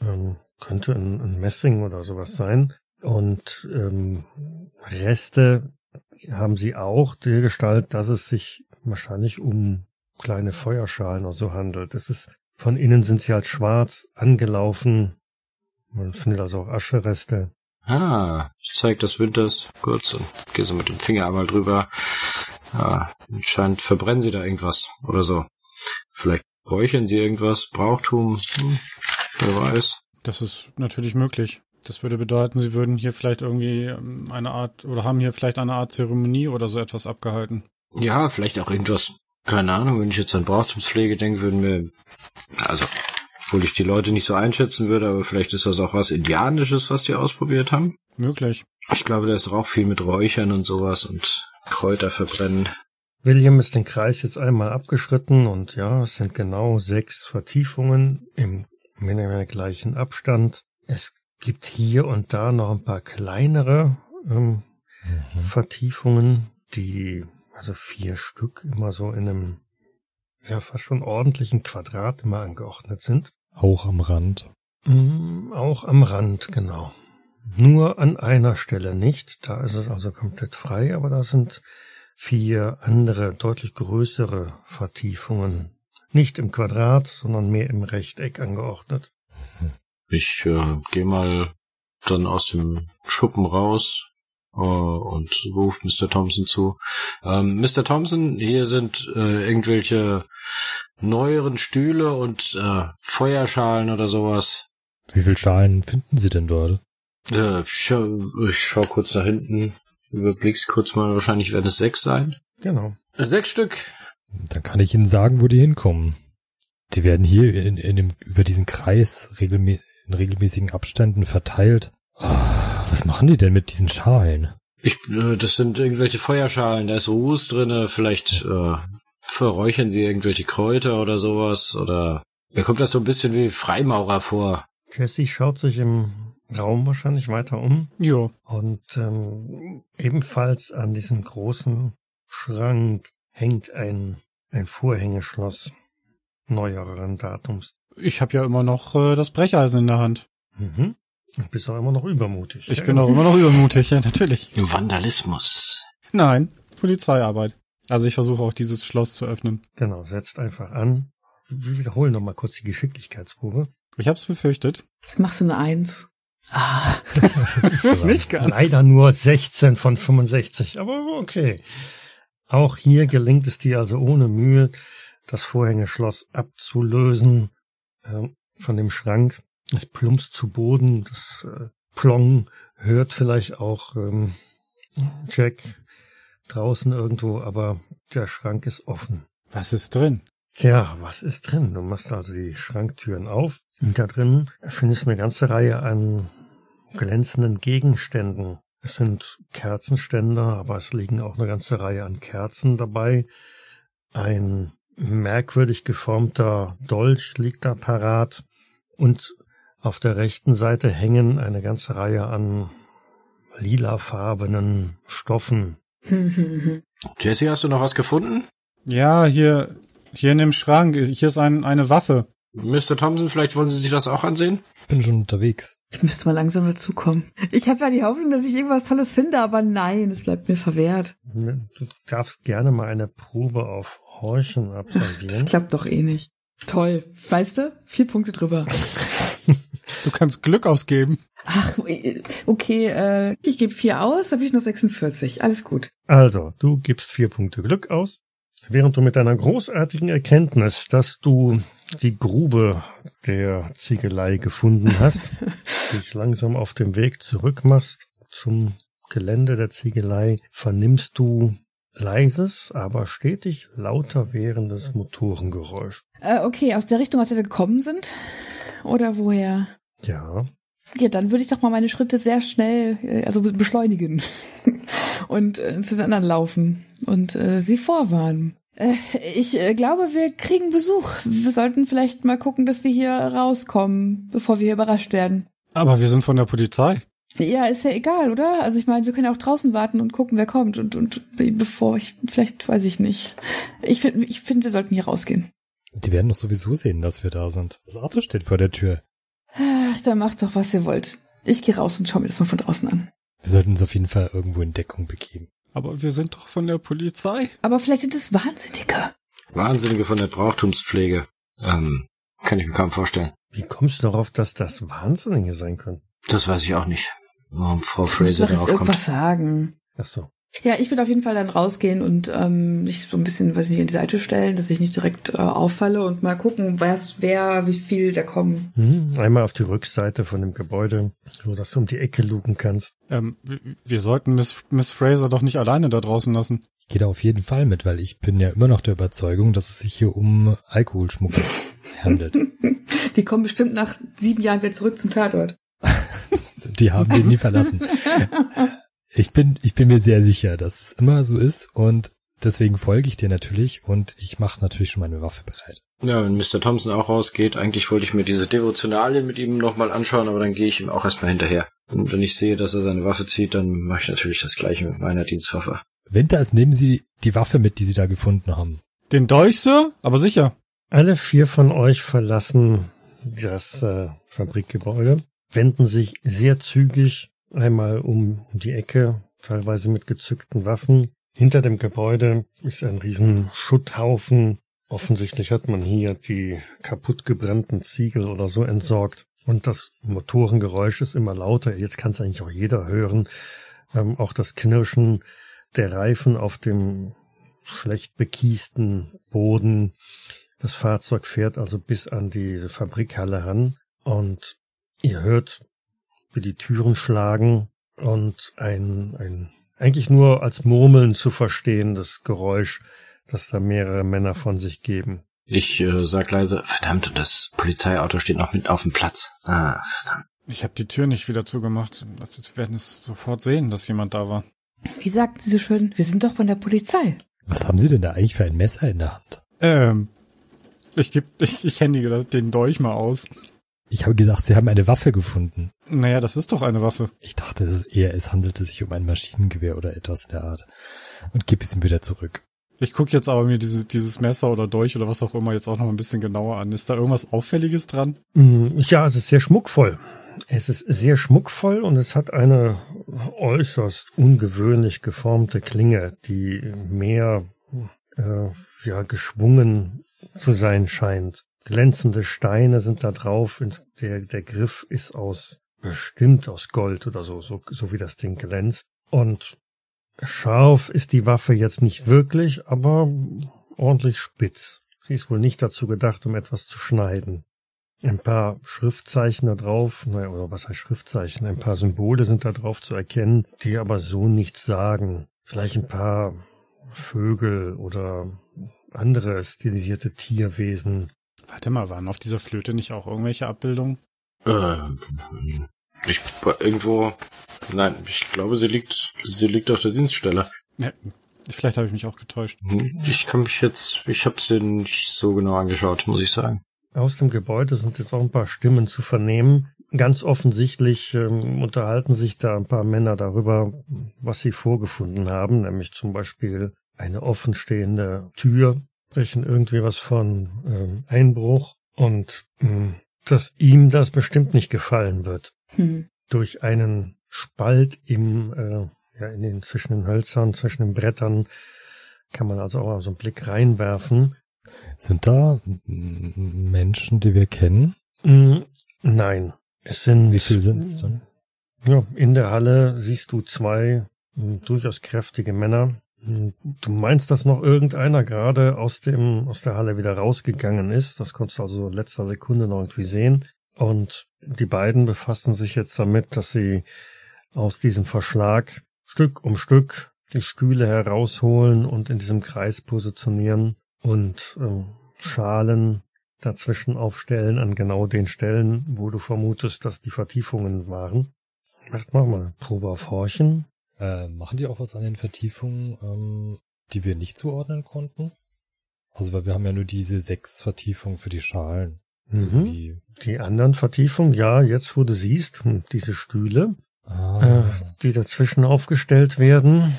ähm, könnte ein, ein Messing oder sowas sein. Und ähm, Reste haben sie auch die Gestalt, dass es sich wahrscheinlich um kleine Feuerschalen oder so handelt. Es ist, von innen sind sie halt schwarz angelaufen. Man findet also auch Aschereste. Ah, ich zeig das Winters kurz und gehe so mit dem Finger einmal drüber. Ah, anscheinend verbrennen sie da irgendwas oder so. Vielleicht räuchern sie irgendwas, Brauchtum, hm, wer weiß. Das ist natürlich möglich. Das würde bedeuten, sie würden hier vielleicht irgendwie ähm, eine Art oder haben hier vielleicht eine Art Zeremonie oder so etwas abgehalten. Ja, vielleicht auch irgendwas. Keine Ahnung, wenn ich jetzt an Brauchtumspflege denke, würden wir, also, obwohl ich die Leute nicht so einschätzen würde, aber vielleicht ist das auch was Indianisches, was die ausprobiert haben. Möglich. Ich glaube, da ist auch viel mit Räuchern und sowas und Kräuter verbrennen. William ist den Kreis jetzt einmal abgeschritten und ja, es sind genau sechs Vertiefungen im mehr gleichen Abstand. Es gibt hier und da noch ein paar kleinere ähm, mhm. Vertiefungen, die also vier Stück immer so in einem ja fast schon ordentlichen Quadrat immer angeordnet sind. Auch am Rand. Mm, auch am Rand, genau. Nur an einer Stelle nicht. Da ist es also komplett frei, aber da sind vier andere, deutlich größere Vertiefungen. Nicht im Quadrat, sondern mehr im Rechteck angeordnet. Ich äh, gehe mal dann aus dem Schuppen raus äh, und ruft Mr. Thompson zu. Ähm, Mr. Thompson, hier sind äh, irgendwelche neueren Stühle und äh, Feuerschalen oder sowas. Wie viel Schalen finden Sie denn dort? Ja, ich, schau, ich schau kurz nach hinten, überblick's kurz mal, wahrscheinlich werden es sechs sein. Genau. Sechs Stück. Dann kann ich Ihnen sagen, wo die hinkommen. Die werden hier in, in dem, über diesen Kreis regelmä in regelmäßigen Abständen verteilt. Oh, was machen die denn mit diesen Schalen? Ich, äh, das sind irgendwelche Feuerschalen, da ist Ruß drinne, vielleicht äh, verräuchern sie irgendwelche Kräuter oder sowas, oder mir kommt das so ein bisschen wie Freimaurer vor. Jesse schaut sich im Raum wahrscheinlich weiter um. Ja. Und ähm, ebenfalls an diesem großen Schrank hängt ein, ein Vorhängeschloss neueren Datums. Ich habe ja immer noch äh, das Brecheisen in der Hand. Mhm. Du bist auch immer noch übermutig. Ich ja, bin auch immer noch übermutig, ja, natürlich. Vandalismus. Nein, Polizeiarbeit. Also ich versuche auch dieses Schloss zu öffnen. Genau, setzt einfach an. Wir wiederholen noch mal kurz die Geschicklichkeitsprobe. Ich hab's befürchtet. Jetzt machst du eine Eins. Ah. Nicht ganz. Leider nur 16 von 65, aber okay. Auch hier gelingt es dir also ohne Mühe, das Vorhängeschloss abzulösen äh, von dem Schrank. Es plumpst zu Boden, das äh, Plong hört vielleicht auch ähm, Jack draußen irgendwo, aber der Schrank ist offen. Was ist drin? Tja, was ist drin? Du machst also die Schranktüren auf. Und da drin findest du eine ganze Reihe an glänzenden Gegenständen. Es sind Kerzenständer, aber es liegen auch eine ganze Reihe an Kerzen dabei. Ein merkwürdig geformter Dolch liegt da parat und auf der rechten Seite hängen eine ganze Reihe an lilafarbenen Stoffen. Jesse, hast du noch was gefunden? Ja, hier, hier in dem Schrank, hier ist ein, eine Waffe. Mr. Thompson, vielleicht wollen Sie sich das auch ansehen? Ich bin schon unterwegs. Ich müsste mal langsam dazukommen. Ich habe ja die Hoffnung, dass ich irgendwas Tolles finde, aber nein, es bleibt mir verwehrt. Du darfst gerne mal eine Probe auf Horchen absolvieren. Das klappt doch eh nicht. Toll. Weißt du? Vier Punkte drüber. du kannst Glück ausgeben. Ach, okay, äh, ich gebe vier aus, habe ich nur 46. Alles gut. Also, du gibst vier Punkte Glück aus, während du mit deiner großartigen Erkenntnis, dass du die Grube der Ziegelei gefunden hast, dich langsam auf dem Weg zurückmachst zum Gelände der Ziegelei, vernimmst du leises, aber stetig lauter währendes Motorengeräusch. Äh, okay, aus der Richtung, aus der wir gekommen sind? Oder woher? Ja. Ja, dann würde ich doch mal meine Schritte sehr schnell, äh, also beschleunigen und äh, zu den anderen laufen und äh, sie vorwarnen. Äh, ich äh, glaube, wir kriegen Besuch. Wir sollten vielleicht mal gucken, dass wir hier rauskommen, bevor wir überrascht werden. Aber wir sind von der Polizei. Ja, ist ja egal, oder? Also ich meine, wir können ja auch draußen warten und gucken, wer kommt und und bevor ich vielleicht weiß ich nicht. Ich finde, ich finde, wir sollten hier rausgehen. Die werden doch sowieso sehen, dass wir da sind. Das Auto steht vor der Tür. Ach, dann macht doch, was ihr wollt. Ich gehe raus und schau mir das mal von draußen an. Wir sollten uns auf jeden Fall irgendwo in Deckung begeben. Aber wir sind doch von der Polizei. Aber vielleicht sind es Wahnsinnige. Wahnsinnige von der Brauchtumspflege. Ähm, kann ich mir kaum vorstellen. Wie kommst du darauf, dass das Wahnsinnige sein können? Das weiß ich auch nicht. Warum Frau Fraser darauf kommt. irgendwas sagen. Ach so. Ja, ich würde auf jeden Fall dann rausgehen und ähm, mich so ein bisschen, weiß ich nicht, in die Seite stellen, dass ich nicht direkt äh, auffalle und mal gucken, was, wer, wie viel da kommen. Hm, einmal auf die Rückseite von dem Gebäude, so dass du um die Ecke lugen kannst. Ähm, wir, wir sollten Miss, Miss Fraser doch nicht alleine da draußen lassen. Ich gehe da auf jeden Fall mit, weil ich bin ja immer noch der Überzeugung, dass es sich hier um Alkoholschmuggel handelt. Die kommen bestimmt nach sieben Jahren wieder zurück zum Tatort. Die haben den nie verlassen. Ich bin, ich bin mir sehr sicher, dass es immer so ist und deswegen folge ich dir natürlich und ich mache natürlich schon meine Waffe bereit. Ja, wenn Mr. Thompson auch rausgeht, eigentlich wollte ich mir diese Devotionalien mit ihm nochmal anschauen, aber dann gehe ich ihm auch erstmal hinterher. Und wenn ich sehe, dass er seine Waffe zieht, dann mache ich natürlich das gleiche mit meiner Dienstwaffe. Winters, nehmen Sie die Waffe mit, die Sie da gefunden haben. Den Dolch, Sir? Aber sicher. Alle vier von euch verlassen das äh, Fabrikgebäude, wenden sich sehr zügig einmal um die Ecke, teilweise mit gezückten Waffen. Hinter dem Gebäude ist ein riesen Schutthaufen. Offensichtlich hat man hier die kaputtgebrannten Ziegel oder so entsorgt. Und das Motorengeräusch ist immer lauter. Jetzt kann es eigentlich auch jeder hören. Ähm, auch das Knirschen der Reifen auf dem schlecht bekiesten Boden. Das Fahrzeug fährt also bis an diese Fabrikhalle ran und ihr hört wie die Türen schlagen und ein, ein eigentlich nur als Murmeln zu verstehendes Geräusch, das da mehrere Männer von sich geben. Ich äh, sag leise, verdammt, das Polizeiauto steht noch mit auf dem Platz. Ah, verdammt. Ich habe die Tür nicht wieder zugemacht. Also, wir werden es sofort sehen, dass jemand da war. Wie sagten Sie so schön, wir sind doch von der Polizei. Was haben Sie denn da eigentlich für ein Messer in der Hand? Ähm, ich geb, ich, ich händige den Dolch mal aus. Ich habe gesagt, Sie haben eine Waffe gefunden. Naja, das ist doch eine Waffe. Ich dachte dass eher, es handelte sich um ein Maschinengewehr oder etwas in der Art. Und gib es ihm wieder zurück. Ich gucke jetzt aber mir diese, dieses Messer oder Dolch oder was auch immer jetzt auch noch ein bisschen genauer an. Ist da irgendwas Auffälliges dran? Mm, ja, es ist sehr schmuckvoll. Es ist sehr schmuckvoll und es hat eine äußerst ungewöhnlich geformte Klinge, die mehr äh, ja geschwungen zu sein scheint glänzende Steine sind da drauf. Der, der Griff ist aus, bestimmt aus Gold oder so, so, so wie das Ding glänzt. Und scharf ist die Waffe jetzt nicht wirklich, aber ordentlich spitz. Sie ist wohl nicht dazu gedacht, um etwas zu schneiden. Ein paar Schriftzeichen da drauf, naja, oder was heißt Schriftzeichen? Ein paar Symbole sind da drauf zu erkennen, die aber so nichts sagen. Vielleicht ein paar Vögel oder andere stilisierte Tierwesen. Warte mal, waren auf dieser Flöte nicht auch irgendwelche Abbildungen? Äh, ich, irgendwo, nein, ich glaube, sie liegt, sie liegt auf der Dienststelle. Ja, vielleicht habe ich mich auch getäuscht. Ich kann mich jetzt, ich habe sie nicht so genau angeschaut, muss ich sagen. Aus dem Gebäude sind jetzt auch ein paar Stimmen zu vernehmen. Ganz offensichtlich ähm, unterhalten sich da ein paar Männer darüber, was sie vorgefunden haben, nämlich zum Beispiel eine offenstehende Tür, sprechen irgendwie was von ähm, Einbruch und mh, hm, dass ihm das bestimmt nicht gefallen wird. Hm. Durch einen Spalt im, äh, ja, in den, zwischen den Hölzern, zwischen den Brettern kann man also auch so einen Blick reinwerfen. Sind da Menschen, die wir kennen? Mm, nein. Es sind. Wie viel sind es denn? Ja, in der Halle siehst du zwei hm, durchaus kräftige Männer, Du meinst, dass noch irgendeiner gerade aus dem, aus der Halle wieder rausgegangen ist? Das konntest du also in letzter Sekunde noch irgendwie sehen. Und die beiden befassen sich jetzt damit, dass sie aus diesem Verschlag Stück um Stück die Stühle herausholen und in diesem Kreis positionieren und äh, Schalen dazwischen aufstellen an genau den Stellen, wo du vermutest, dass die Vertiefungen waren. Macht mal mal Probe auf Horchen. Äh, machen die auch was an den Vertiefungen, ähm, die wir nicht zuordnen konnten? Also weil wir haben ja nur diese sechs Vertiefungen für die Schalen. Mhm. Die anderen Vertiefungen, ja, jetzt wo du siehst, hm, diese Stühle, ah. äh, die dazwischen aufgestellt werden,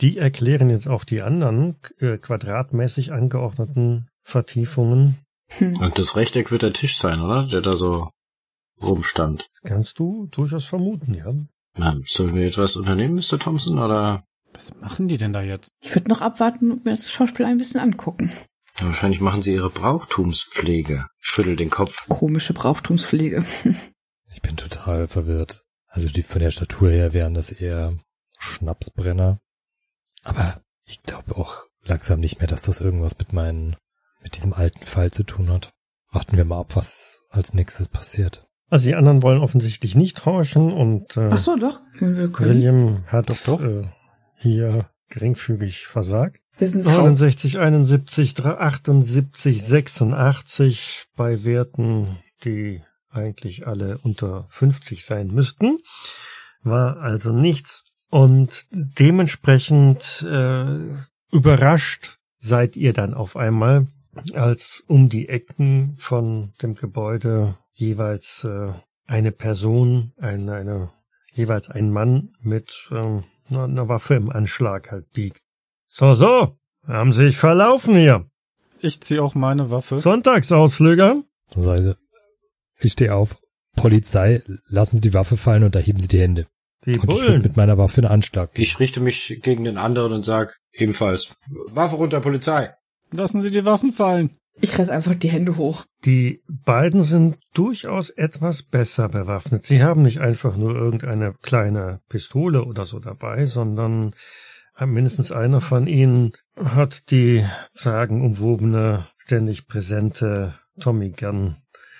die erklären jetzt auch die anderen äh, quadratmäßig angeordneten Vertiefungen. Hm. Und das Rechteck wird der Tisch sein, oder? Der da so rumstand. Das kannst du durchaus vermuten, ja. Na, sollen wir etwas unternehmen, Mr. Thompson, oder? Was machen die denn da jetzt? Ich würde noch abwarten und mir das Schauspiel ein bisschen angucken. Ja, wahrscheinlich machen sie ihre Brauchtumspflege. Schüttel den Kopf. Komische Brauchtumspflege. ich bin total verwirrt. Also die von der Statur her wären das eher Schnapsbrenner. Aber ich glaube auch langsam nicht mehr, dass das irgendwas mit meinen, mit diesem alten Fall zu tun hat. Warten wir mal ab, was als nächstes passiert. Also die anderen wollen offensichtlich nicht horchen und äh, Ach so, doch. Wir können. William hat doch, doch. Äh, hier geringfügig versagt. Wir sind 69, 71, 78, 86 bei Werten, die eigentlich alle unter 50 sein müssten. War also nichts. Und dementsprechend äh, überrascht seid ihr dann auf einmal, als um die Ecken von dem Gebäude jeweils äh, eine Person, eine, eine jeweils ein Mann mit äh, einer Waffe im Anschlag halt biegt. So, so, haben sich verlaufen hier. Ich zieh auch meine Waffe. Sonntagsausflüger. Ich stehe auf. Polizei, lassen Sie die Waffe fallen und erheben Sie die Hände. Die und Bullen. Ich mit meiner Waffe einen Anschlag. Ich richte mich gegen den anderen und sag ebenfalls, Waffe runter, Polizei. Lassen Sie die Waffen fallen. Ich reiß einfach die Hände hoch. Die beiden sind durchaus etwas besser bewaffnet. Sie haben nicht einfach nur irgendeine kleine Pistole oder so dabei, sondern mindestens einer von ihnen hat die sagenumwobene, ständig präsente Tommy Gun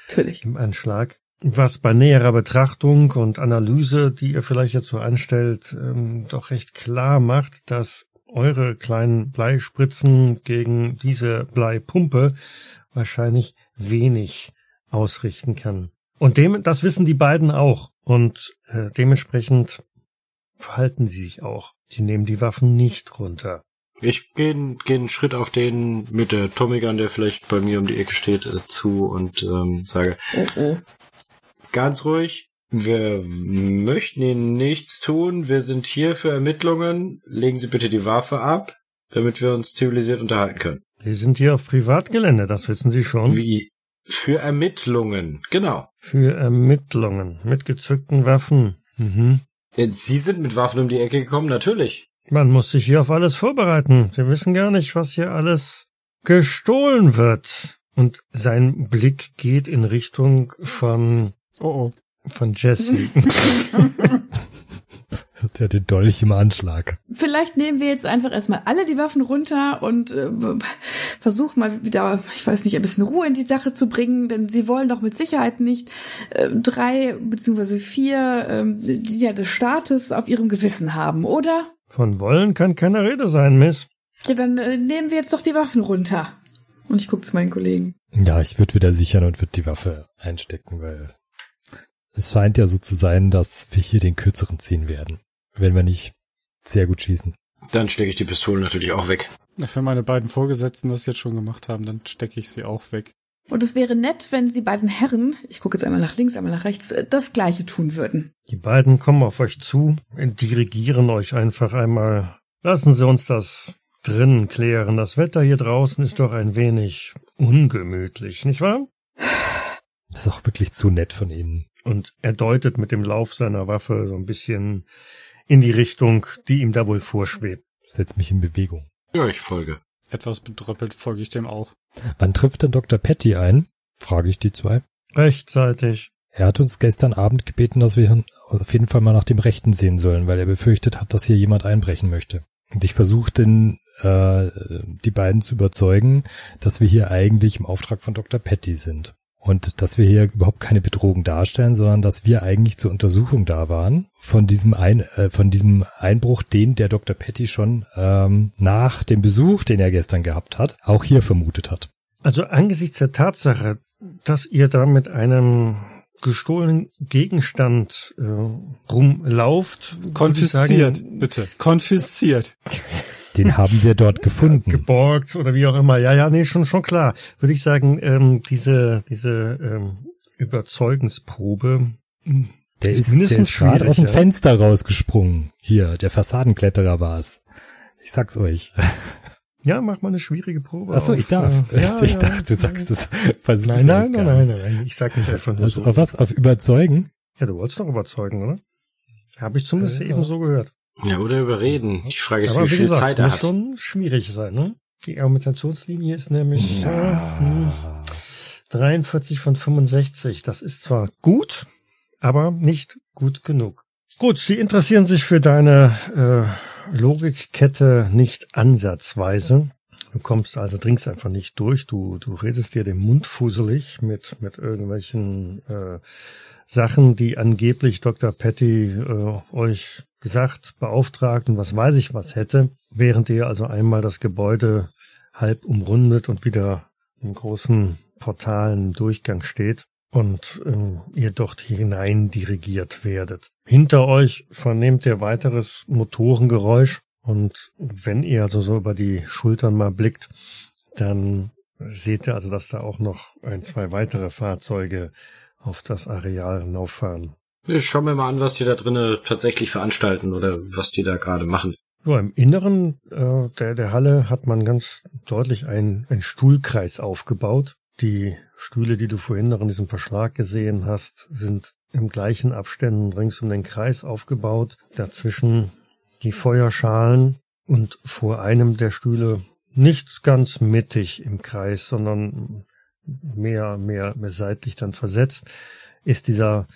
Natürlich. im Anschlag. Was bei näherer Betrachtung und Analyse, die ihr vielleicht jetzt so anstellt, ähm, doch recht klar macht, dass eure kleinen Bleispritzen gegen diese Bleipumpe wahrscheinlich wenig ausrichten kann. Und dem, das wissen die beiden auch. Und äh, dementsprechend verhalten sie sich auch. Die nehmen die Waffen nicht runter. Ich gehe geh einen Schritt auf den mit der Tommy der vielleicht bei mir um die Ecke steht, äh, zu und ähm, sage, oh. ganz ruhig, wir möchten Ihnen nichts tun. Wir sind hier für Ermittlungen. Legen Sie bitte die Waffe ab, damit wir uns zivilisiert unterhalten können. Sie sind hier auf Privatgelände, das wissen Sie schon. Wie? Für Ermittlungen, genau. Für Ermittlungen mit gezückten Waffen. Mhm. Sie sind mit Waffen um die Ecke gekommen, natürlich. Man muss sich hier auf alles vorbereiten. Sie wissen gar nicht, was hier alles gestohlen wird. Und sein Blick geht in Richtung von oh oh. Von Jesse. Der hat den Dolch im Anschlag. Vielleicht nehmen wir jetzt einfach erstmal alle die Waffen runter und äh, versuchen mal wieder, ich weiß nicht, ein bisschen Ruhe in die Sache zu bringen, denn sie wollen doch mit Sicherheit nicht äh, drei beziehungsweise vier äh, Diener des Staates auf ihrem Gewissen haben, oder? Von wollen kann keine Rede sein, Miss. Ja, dann äh, nehmen wir jetzt doch die Waffen runter. Und ich gucke zu meinen Kollegen. Ja, ich würde wieder sichern und würde die Waffe einstecken, weil es scheint ja so zu sein, dass wir hier den kürzeren ziehen werden, wenn wir nicht sehr gut schießen. Dann stecke ich die Pistole natürlich auch weg. Wenn meine beiden Vorgesetzten das jetzt schon gemacht haben, dann stecke ich sie auch weg. Und es wäre nett, wenn Sie beiden Herren, ich gucke jetzt einmal nach links, einmal nach rechts, das gleiche tun würden. Die beiden kommen auf euch zu, dirigieren euch einfach einmal. Lassen Sie uns das drinnen klären. Das Wetter hier draußen ist doch ein wenig ungemütlich, nicht wahr? Das ist auch wirklich zu nett von Ihnen. Und er deutet mit dem Lauf seiner Waffe so ein bisschen in die Richtung, die ihm da wohl vorschwebt. Setz mich in Bewegung. Ja, ich folge. Etwas bedröppelt folge ich dem auch. Wann trifft denn Dr. Patty ein? Frage ich die zwei. Rechtzeitig. Er hat uns gestern Abend gebeten, dass wir auf jeden Fall mal nach dem Rechten sehen sollen, weil er befürchtet hat, dass hier jemand einbrechen möchte. Und ich versuche den äh, die beiden zu überzeugen, dass wir hier eigentlich im Auftrag von Dr. Patty sind. Und dass wir hier überhaupt keine Bedrohung darstellen, sondern dass wir eigentlich zur Untersuchung da waren von diesem, Ein, äh, von diesem Einbruch, den der Dr. Petty schon ähm, nach dem Besuch, den er gestern gehabt hat, auch hier vermutet hat. Also angesichts der Tatsache, dass ihr da mit einem gestohlenen Gegenstand äh, rumlauft. Konfisziert, bitte. Konfisziert. Den haben wir dort gefunden. Geborgt oder wie auch immer. Ja, ja, nee, schon, schon klar. Würde ich sagen, ähm, diese, diese ähm, Überzeugensprobe. Der ist, der ist gerade aus dem. Fenster rausgesprungen. Hier, der Fassadenkletterer war's. Ich sag's euch. Ja, mach mal eine schwierige Probe. Achso, ich darf. Äh, ja, ich ja, dachte, du sagst es. Nein, nein, nein, nein, nein, Ich sag nicht einfach nur so. Auf was? Auf überzeugen? Ja, du wolltest doch überzeugen, oder? Habe ich zumindest äh, eben so gehört. Ja, oder überreden. Die Frage ist, Aber wie, viel gesagt, Zeit er hat. muss schon schwierig sein, ne? Die Argumentationslinie ist nämlich ja. äh, 43 von 65. Das ist zwar gut, aber nicht gut genug. Gut, Sie interessieren sich für deine äh, Logikkette nicht ansatzweise. Du kommst also, dringst einfach nicht durch. Du, du redest dir den Mund fusselig mit, mit irgendwelchen äh, Sachen, die angeblich Dr. Petty äh, euch gesagt, beauftragt und was weiß ich was hätte, während ihr also einmal das Gebäude halb umrundet und wieder im großen portalen Durchgang steht und ähm, ihr dort hinein dirigiert werdet. Hinter euch vernehmt ihr weiteres Motorengeräusch und wenn ihr also so über die Schultern mal blickt, dann seht ihr also, dass da auch noch ein, zwei weitere Fahrzeuge auf das Areal hinauffahren. Ich schau mir mal an, was die da drinnen tatsächlich veranstalten oder was die da gerade machen. So, im Inneren äh, der, der Halle hat man ganz deutlich einen, einen Stuhlkreis aufgebaut. Die Stühle, die du vorhin noch in diesem Verschlag gesehen hast, sind im gleichen Abständen rings um den Kreis aufgebaut. Dazwischen die Feuerschalen und vor einem der Stühle nicht ganz mittig im Kreis, sondern mehr, mehr, mehr seitlich dann versetzt, ist dieser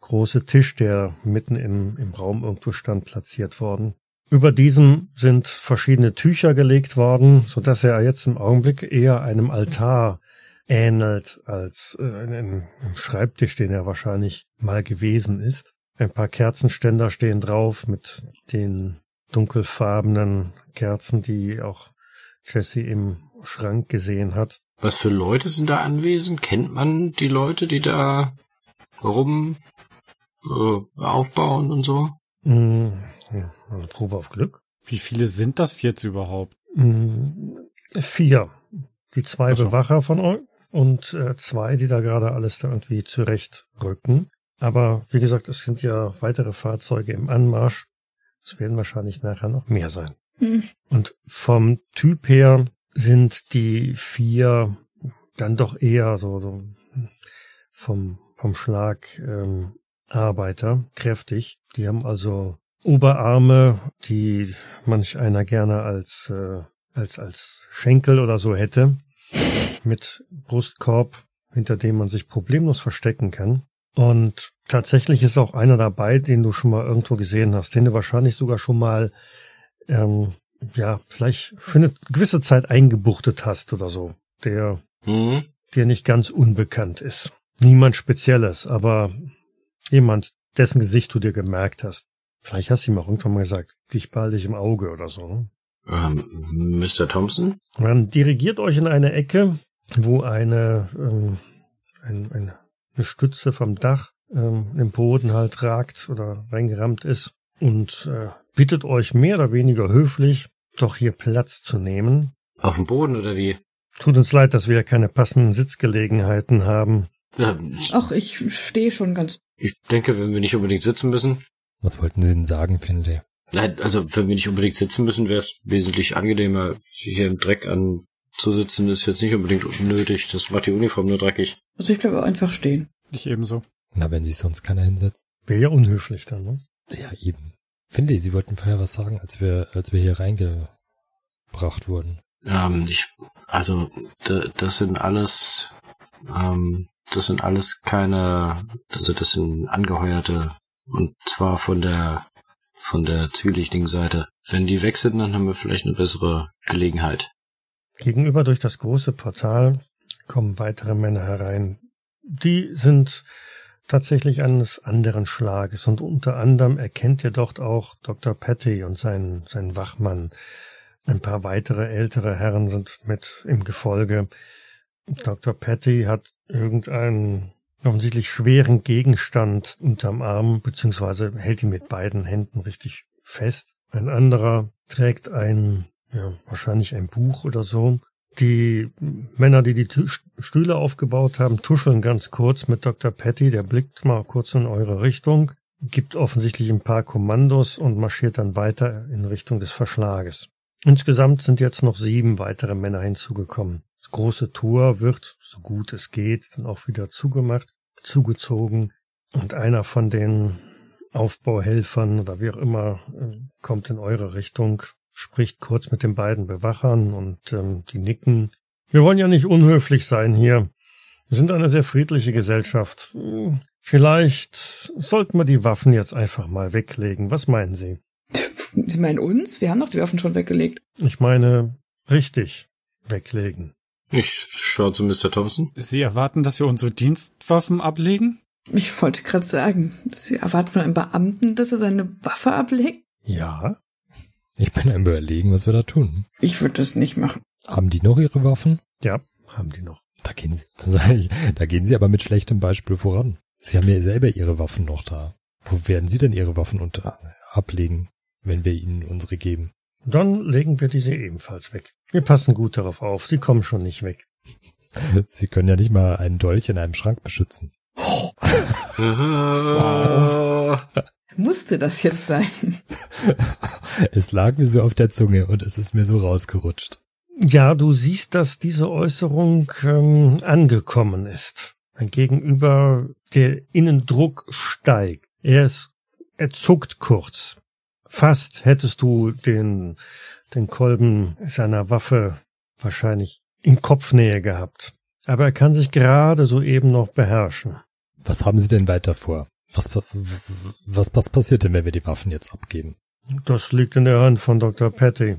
große Tisch, der mitten im, im Raum irgendwo stand, platziert worden. Über diesem sind verschiedene Tücher gelegt worden, so dass er jetzt im Augenblick eher einem Altar ähnelt als äh, einem Schreibtisch, den er wahrscheinlich mal gewesen ist. Ein paar Kerzenständer stehen drauf mit den dunkelfarbenen Kerzen, die auch Jesse im Schrank gesehen hat. Was für Leute sind da anwesend? Kennt man die Leute, die da rum äh, aufbauen und so? Mm, ja, eine Probe auf Glück. Wie viele sind das jetzt überhaupt? Mm, vier. Die zwei so. Bewacher von euch und äh, zwei, die da gerade alles da irgendwie zurechtrücken. Aber wie gesagt, es sind ja weitere Fahrzeuge im Anmarsch. Es werden wahrscheinlich nachher noch mehr sein. Hm. Und vom Typ her sind die vier dann doch eher so, so vom, vom Schlag ähm, Arbeiter, kräftig. Die haben also Oberarme, die manch einer gerne als, äh, als, als Schenkel oder so hätte, mit Brustkorb, hinter dem man sich problemlos verstecken kann. Und tatsächlich ist auch einer dabei, den du schon mal irgendwo gesehen hast, den du wahrscheinlich sogar schon mal ähm, ja, vielleicht für eine gewisse Zeit eingebuchtet hast oder so, der mhm. dir nicht ganz unbekannt ist. Niemand Spezielles, aber jemand, dessen Gesicht du dir gemerkt hast. Vielleicht hast du ihm auch irgendwann mal gesagt, dich behalte ich im Auge oder so. Ne? Ähm, Mr. Thompson? Man dirigiert euch in eine Ecke, wo eine, ähm, ein, eine Stütze vom Dach ähm, im Boden halt ragt oder reingerammt ist und äh, bittet euch mehr oder weniger höflich, doch hier Platz zu nehmen. Auf dem Boden oder wie? Tut uns leid, dass wir keine passenden Sitzgelegenheiten haben. Ja, Ach, ich stehe schon ganz. Ich denke, wenn wir nicht unbedingt sitzen müssen. Was wollten Sie denn sagen, Finlay? Nein, also wenn wir nicht unbedingt sitzen müssen, wäre es wesentlich angenehmer, hier im Dreck anzusitzen. Ist jetzt nicht unbedingt nötig. Das macht die Uniform nur dreckig. Also ich bleibe einfach stehen. Ich ebenso. Na, wenn sich sonst keiner hinsetzt. Wäre ja unhöflich dann, ne? Ja, eben. Finde Sie wollten vorher was sagen, als wir, als wir hier reingebracht wurden. Ähm, ich, also, das sind alles, ähm, das sind alles keine, also das sind Angeheuerte und zwar von der, von der zwielichtigen Seite. Wenn die weg sind, dann haben wir vielleicht eine bessere Gelegenheit. Gegenüber durch das große Portal kommen weitere Männer herein. Die sind tatsächlich eines anderen Schlages und unter anderem erkennt ihr dort auch Dr. Patty und sein, sein Wachmann. Ein paar weitere ältere Herren sind mit im Gefolge. Dr. Patty hat irgendeinen offensichtlich schweren Gegenstand unterm Arm, beziehungsweise hält ihn mit beiden Händen richtig fest. Ein anderer trägt ein ja, wahrscheinlich ein Buch oder so. Die Männer, die die Stühle aufgebaut haben, tuscheln ganz kurz mit Dr. Patty. Der blickt mal kurz in eure Richtung, gibt offensichtlich ein paar Kommandos und marschiert dann weiter in Richtung des Verschlages. Insgesamt sind jetzt noch sieben weitere Männer hinzugekommen. Das große Tor wird, so gut es geht, dann auch wieder zugemacht, zugezogen. Und einer von den Aufbauhelfern oder wie auch immer äh, kommt in eure Richtung, spricht kurz mit den beiden Bewachern und ähm, die nicken. Wir wollen ja nicht unhöflich sein hier. Wir sind eine sehr friedliche Gesellschaft. Hm, vielleicht sollten wir die Waffen jetzt einfach mal weglegen. Was meinen Sie? Sie meinen uns? Wir haben doch die Waffen schon weggelegt. Ich meine, richtig weglegen. Ich schaue zu Mr. Thompson. Sie erwarten, dass wir unsere Dienstwaffen ablegen? Ich wollte gerade sagen, Sie erwarten von einem Beamten, dass er seine Waffe ablegt? Ja. Ich bin am überlegen, was wir da tun. Ich würde das nicht machen. Haben die noch ihre Waffen? Ja, haben die noch. Da gehen sie, da sage ich, da gehen sie aber mit schlechtem Beispiel voran. Sie haben ja selber ihre Waffen noch da. Wo werden Sie denn Ihre Waffen unter ablegen, wenn wir Ihnen unsere geben? Dann legen wir diese ebenfalls weg. Wir passen gut darauf auf, sie kommen schon nicht weg. Sie können ja nicht mal einen Dolch in einem Schrank beschützen. Musste das jetzt sein? es lag mir so auf der Zunge und es ist mir so rausgerutscht. Ja, du siehst, dass diese Äußerung ähm, angekommen ist. Gegenüber der Innendruck steigt. Er ist, er zuckt kurz. Fast hättest du den, den Kolben seiner Waffe wahrscheinlich in Kopfnähe gehabt. Aber er kann sich gerade soeben noch beherrschen. Was haben Sie denn weiter vor? Was, was, was passiert denn, wenn wir die Waffen jetzt abgeben? Das liegt in der Hand von Dr. Petty.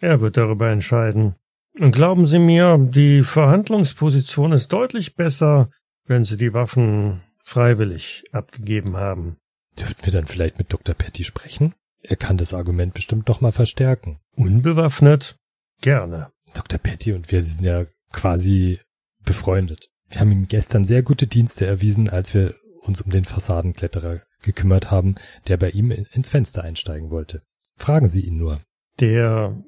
Er wird darüber entscheiden. Und glauben Sie mir, die Verhandlungsposition ist deutlich besser, wenn Sie die Waffen freiwillig abgegeben haben. Dürften wir dann vielleicht mit Dr. Petty sprechen? Er kann das Argument bestimmt noch mal verstärken. Unbewaffnet? Gerne. Dr. Petty und wir sind ja quasi befreundet. Wir haben ihm gestern sehr gute Dienste erwiesen, als wir uns um den Fassadenkletterer gekümmert haben, der bei ihm ins Fenster einsteigen wollte. Fragen Sie ihn nur. Der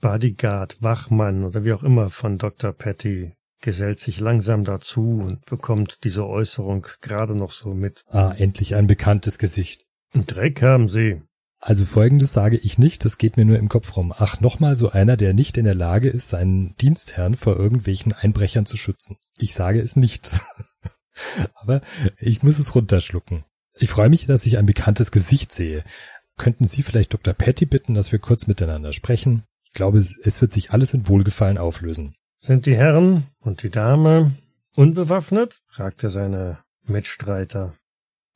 Bodyguard, Wachmann oder wie auch immer von Dr. Patty gesellt sich langsam dazu und bekommt diese Äußerung gerade noch so mit. Ah, endlich ein bekanntes Gesicht. Dreck haben Sie. Also folgendes sage ich nicht, das geht mir nur im Kopf rum. Ach, nochmal so einer, der nicht in der Lage ist, seinen Dienstherrn vor irgendwelchen Einbrechern zu schützen. Ich sage es nicht. Aber ich muss es runterschlucken. Ich freue mich, dass ich ein bekanntes Gesicht sehe. Könnten Sie vielleicht Dr. Patty bitten, dass wir kurz miteinander sprechen? Ich glaube, es wird sich alles in Wohlgefallen auflösen. Sind die Herren und die Dame unbewaffnet? fragte seine Mitstreiter.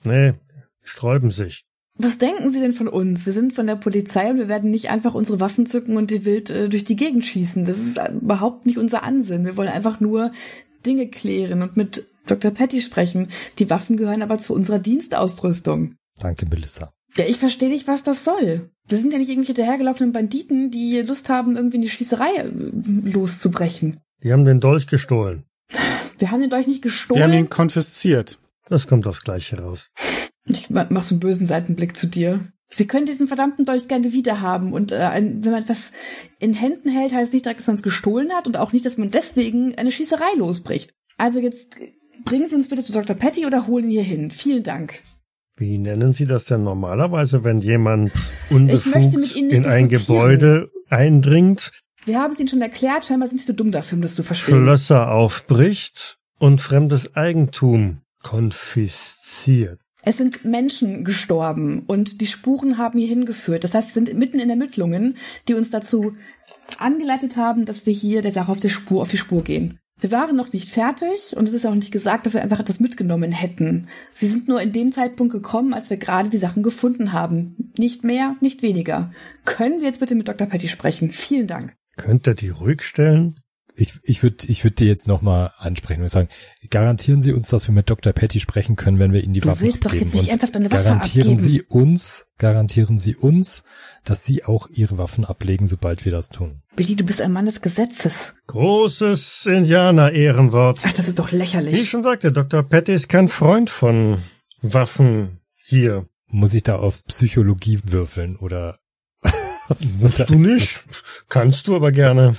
Nee, sträuben sich. Was denken Sie denn von uns? Wir sind von der Polizei und wir werden nicht einfach unsere Waffen zücken und die wild äh, durch die Gegend schießen. Das ist überhaupt nicht unser Ansinn. Wir wollen einfach nur Dinge klären und mit Dr. Patty sprechen. Die Waffen gehören aber zu unserer Dienstausrüstung. Danke, Melissa. Ja, ich verstehe nicht, was das soll. Wir sind ja nicht irgendwelche dahergelaufenen Banditen, die Lust haben, irgendwie in die Schießerei äh, loszubrechen. Die haben den Dolch gestohlen. Wir haben den Dolch nicht gestohlen. Wir haben ihn konfisziert. Das kommt aufs Gleiche raus. Ich mach so einen bösen Seitenblick zu dir. Sie können diesen verdammten Dolch gerne wiederhaben. Und äh, ein, wenn man etwas in Händen hält, heißt nicht direkt, dass man es gestohlen hat und auch nicht, dass man deswegen eine Schießerei losbricht. Also jetzt bringen Sie uns bitte zu Dr. Patty oder holen ihn hier hin. Vielen Dank. Wie nennen Sie das denn normalerweise, wenn jemand unbefugt in ein Gebäude eindringt? Wir haben es Ihnen schon erklärt, scheinbar sind Sie so dumm dafür, um das zu verstehen. Schlösser aufbricht und fremdes Eigentum konfisziert. Es sind Menschen gestorben und die Spuren haben hier hingeführt. Das heißt, sie sind mitten in Ermittlungen, die uns dazu angeleitet haben, dass wir hier der Sache auf die Spur, auf die Spur gehen. Wir waren noch nicht fertig und es ist auch nicht gesagt, dass wir einfach etwas mitgenommen hätten. Sie sind nur in dem Zeitpunkt gekommen, als wir gerade die Sachen gefunden haben. Nicht mehr, nicht weniger. Können wir jetzt bitte mit Dr. Patty sprechen? Vielen Dank. Könnt ihr die ruhig stellen? Ich, ich würde ich würd dir jetzt nochmal ansprechen und sagen, garantieren Sie uns, dass wir mit Dr. Patty sprechen können, wenn wir Ihnen die du Waffen willst abgeben. Doch jetzt nicht ernsthaft eine Waffe garantieren abgeben. Sie uns, garantieren Sie uns, dass Sie auch Ihre Waffen ablegen, sobald wir das tun. Billy, du bist ein Mann des Gesetzes. Großes Indianer-Ehrenwort. Ach, das ist doch lächerlich. Wie ich schon sagte, Dr. Patty ist kein Freund von Waffen hier. Muss ich da auf Psychologie würfeln oder Musst du nicht. Kannst du aber gerne.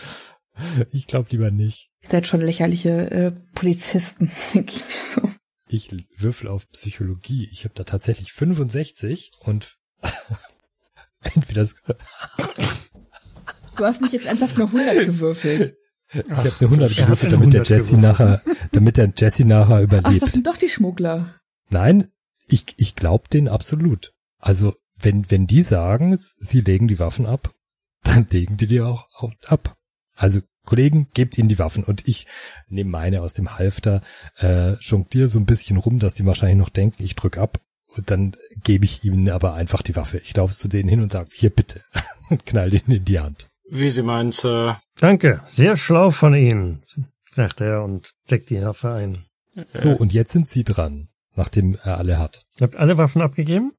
Ich glaube lieber nicht. Ihr seid schon lächerliche äh, Polizisten, denke ich mir so. Ich würfel auf Psychologie. Ich habe da tatsächlich 65 und entweder das Du hast nicht jetzt ernsthaft nur 100 gewürfelt. Ich habe eine 100 gewürfelt, damit der Jesse nachher, damit der Jesse nachher überlebt. Ach, das sind doch die Schmuggler. Nein, ich, ich glaube denen absolut. Also, wenn, wenn die sagen, sie legen die Waffen ab, dann legen die die auch, auch ab. Also, Kollegen, gebt ihnen die Waffen und ich nehme meine aus dem Halfter, äh, jongliere so ein bisschen rum, dass die wahrscheinlich noch denken, ich drück ab und dann gebe ich ihnen aber einfach die Waffe. Ich laufe zu denen hin und sage, hier bitte, und knall denen in die Hand. Wie Sie meinen, Sir. Danke, sehr schlau von Ihnen, sagt er und deckt die Waffe ein. So, und jetzt sind Sie dran, nachdem er alle hat. Ihr habt alle Waffen abgegeben?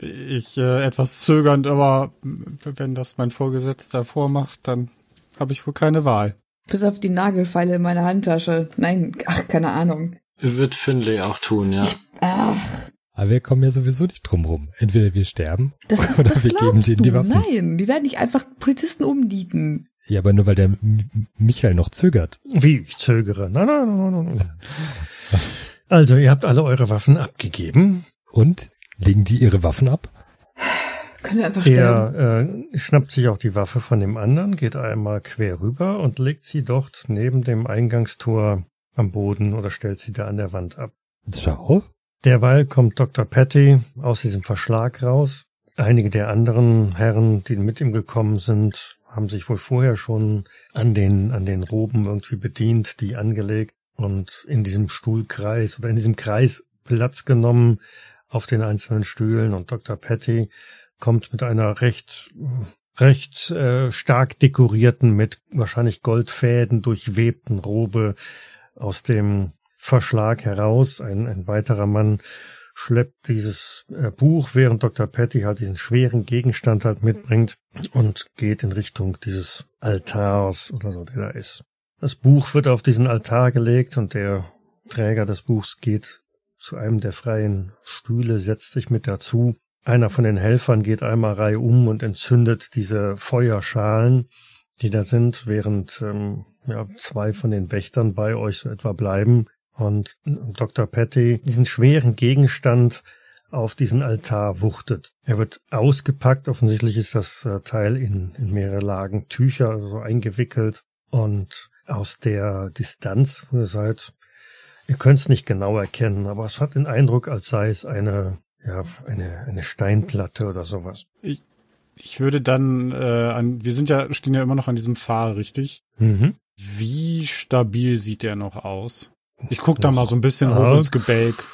Ich äh, etwas zögernd, aber wenn das mein Vorgesetzter vormacht, dann habe ich wohl keine Wahl. Bis auf die Nagelfeile in meiner Handtasche. Nein, ach, keine Ahnung. Wird Finlay auch tun, ja. Ach. Aber wir kommen ja sowieso nicht drum rum. Entweder wir sterben das ist, oder das wir geben denen die Waffen. Nein, die werden nicht einfach Polizisten umnieten. Ja, aber nur weil der M Michael noch zögert. Wie ich zögere. Nein, nein, nein, nein, nein. Also, ihr habt alle eure Waffen abgegeben. Und? Legen die ihre Waffen ab? Können wir einfach sterben? Er äh, schnappt sich auch die Waffe von dem anderen, geht einmal quer rüber und legt sie dort neben dem Eingangstor am Boden oder stellt sie da an der Wand ab. Schau. Derweil kommt Dr. Patty aus diesem Verschlag raus. Einige der anderen Herren, die mit ihm gekommen sind, haben sich wohl vorher schon an den, an den Roben irgendwie bedient, die angelegt und in diesem Stuhlkreis oder in diesem Kreis Platz genommen auf den einzelnen Stühlen und Dr. Patty kommt mit einer recht recht äh, stark dekorierten, mit wahrscheinlich Goldfäden durchwebten Robe aus dem Verschlag heraus. Ein, ein weiterer Mann schleppt dieses äh, Buch, während Dr. Patty halt diesen schweren Gegenstand halt mitbringt und geht in Richtung dieses Altars oder so, der da ist. Das Buch wird auf diesen Altar gelegt und der Träger des Buchs geht zu einem der freien Stühle, setzt sich mit dazu einer von den Helfern geht einmal reihum und entzündet diese Feuerschalen, die da sind, während ähm, ja, zwei von den Wächtern bei euch so etwa bleiben und Dr. Patty diesen schweren Gegenstand auf diesen Altar wuchtet. Er wird ausgepackt, offensichtlich ist das äh, Teil in, in mehrere Lagen Tücher also so eingewickelt und aus der Distanz, wo ihr seid, ihr könnt es nicht genau erkennen, aber es hat den Eindruck, als sei es eine ja, eine, eine Steinplatte oder sowas. Ich, ich würde dann äh, an, wir sind ja, stehen ja immer noch an diesem Pfahl, richtig? Mhm. Wie stabil sieht der noch aus? Ich guck da mal so ein bisschen hoch ins Gebälk.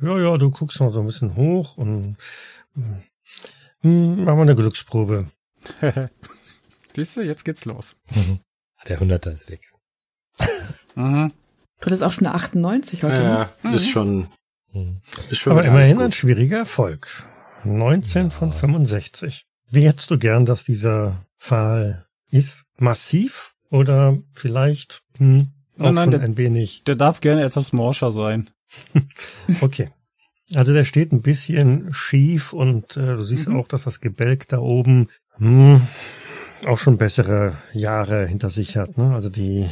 Ja, ja, du guckst mal so ein bisschen hoch und mh, hm, machen wir eine Glücksprobe. Siehst du, jetzt geht's los. Mhm. Der Hunderter ist weg. mhm. Du hattest auch schon eine 98 heute. Ja, ne? mhm. ist schon hm. Aber immerhin ein schwieriger Erfolg. 19 ja. von 65. Wie hättest du gern, dass dieser Pfahl ist? Massiv oder vielleicht hm, auch nein, nein, schon der, ein wenig? Der darf gerne etwas morscher sein. okay. Also der steht ein bisschen schief und äh, du siehst mhm. auch, dass das Gebälk da oben hm, auch schon bessere Jahre hinter sich hat. Ne? Also die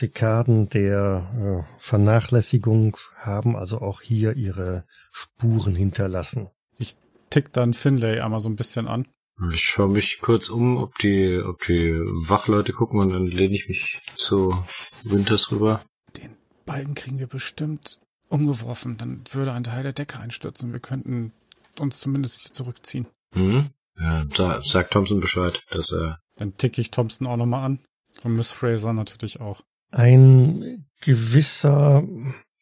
Dekaden der äh, Vernachlässigung haben also auch hier ihre Spuren hinterlassen. Ich tick dann Finlay einmal so ein bisschen an. Ich schaue mich kurz um, ob die, ob die Wachleute gucken und dann lehne ich mich zu Winters rüber. Den Balken kriegen wir bestimmt umgeworfen. Dann würde ein Teil der Decke einstürzen. Wir könnten uns zumindest hier zurückziehen. Mhm. Ja, sa sagt Thompson Bescheid, dass er. Dann ticke ich Thompson auch nochmal an. Und Miss Fraser natürlich auch. Ein gewisser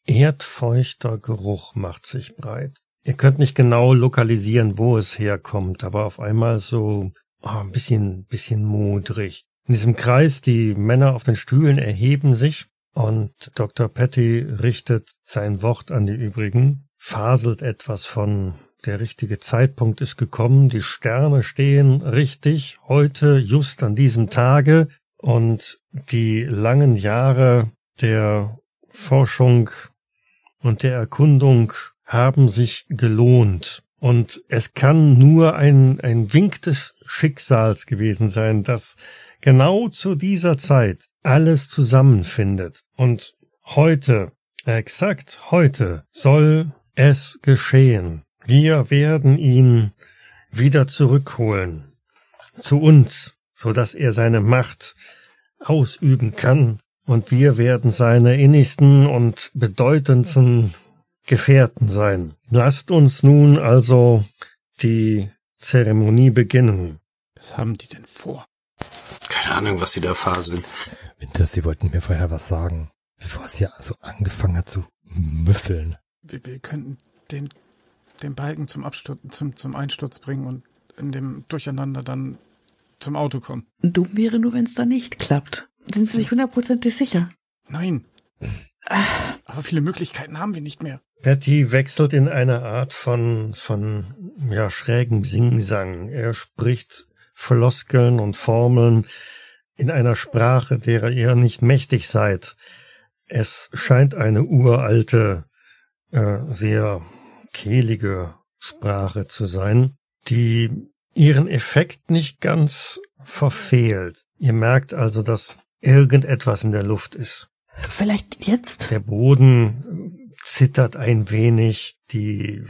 erdfeuchter Geruch macht sich breit. Ihr könnt nicht genau lokalisieren, wo es herkommt, aber auf einmal so oh, ein bisschen, bisschen modrig. In diesem Kreis, die Männer auf den Stühlen erheben sich und Dr. Patty richtet sein Wort an die übrigen, faselt etwas von der richtige Zeitpunkt ist gekommen, die Sterne stehen richtig, heute, just an diesem Tage, und die langen Jahre der Forschung und der Erkundung haben sich gelohnt. Und es kann nur ein, ein Wink des Schicksals gewesen sein, dass genau zu dieser Zeit alles zusammenfindet. Und heute, exakt heute, soll es geschehen. Wir werden ihn wieder zurückholen zu uns, so dass er seine Macht ausüben kann und wir werden seine innigsten und bedeutendsten Gefährten sein. Lasst uns nun also die Zeremonie beginnen. Was haben die denn vor? Keine Ahnung, was sie da faseln. Winter, sie wollten mir vorher was sagen, bevor es hier so angefangen hat zu müffeln. Wir, wir könnten den, den Balken zum Absturz, zum, zum Einsturz bringen und in dem Durcheinander dann zum Auto kommen. Dumm wäre nur, wenn es da nicht klappt. Sind Sie sich hundertprozentig sicher? Nein. Aber viele Möglichkeiten haben wir nicht mehr. Patty wechselt in eine Art von, von, ja, schrägem Singsang. Er spricht Floskeln und Formeln in einer Sprache, derer ihr nicht mächtig seid. Es scheint eine uralte, äh, sehr kehlige Sprache zu sein, die ihren Effekt nicht ganz verfehlt. Ihr merkt also, dass irgendetwas in der Luft ist. Vielleicht jetzt? Der Boden zittert ein wenig, die,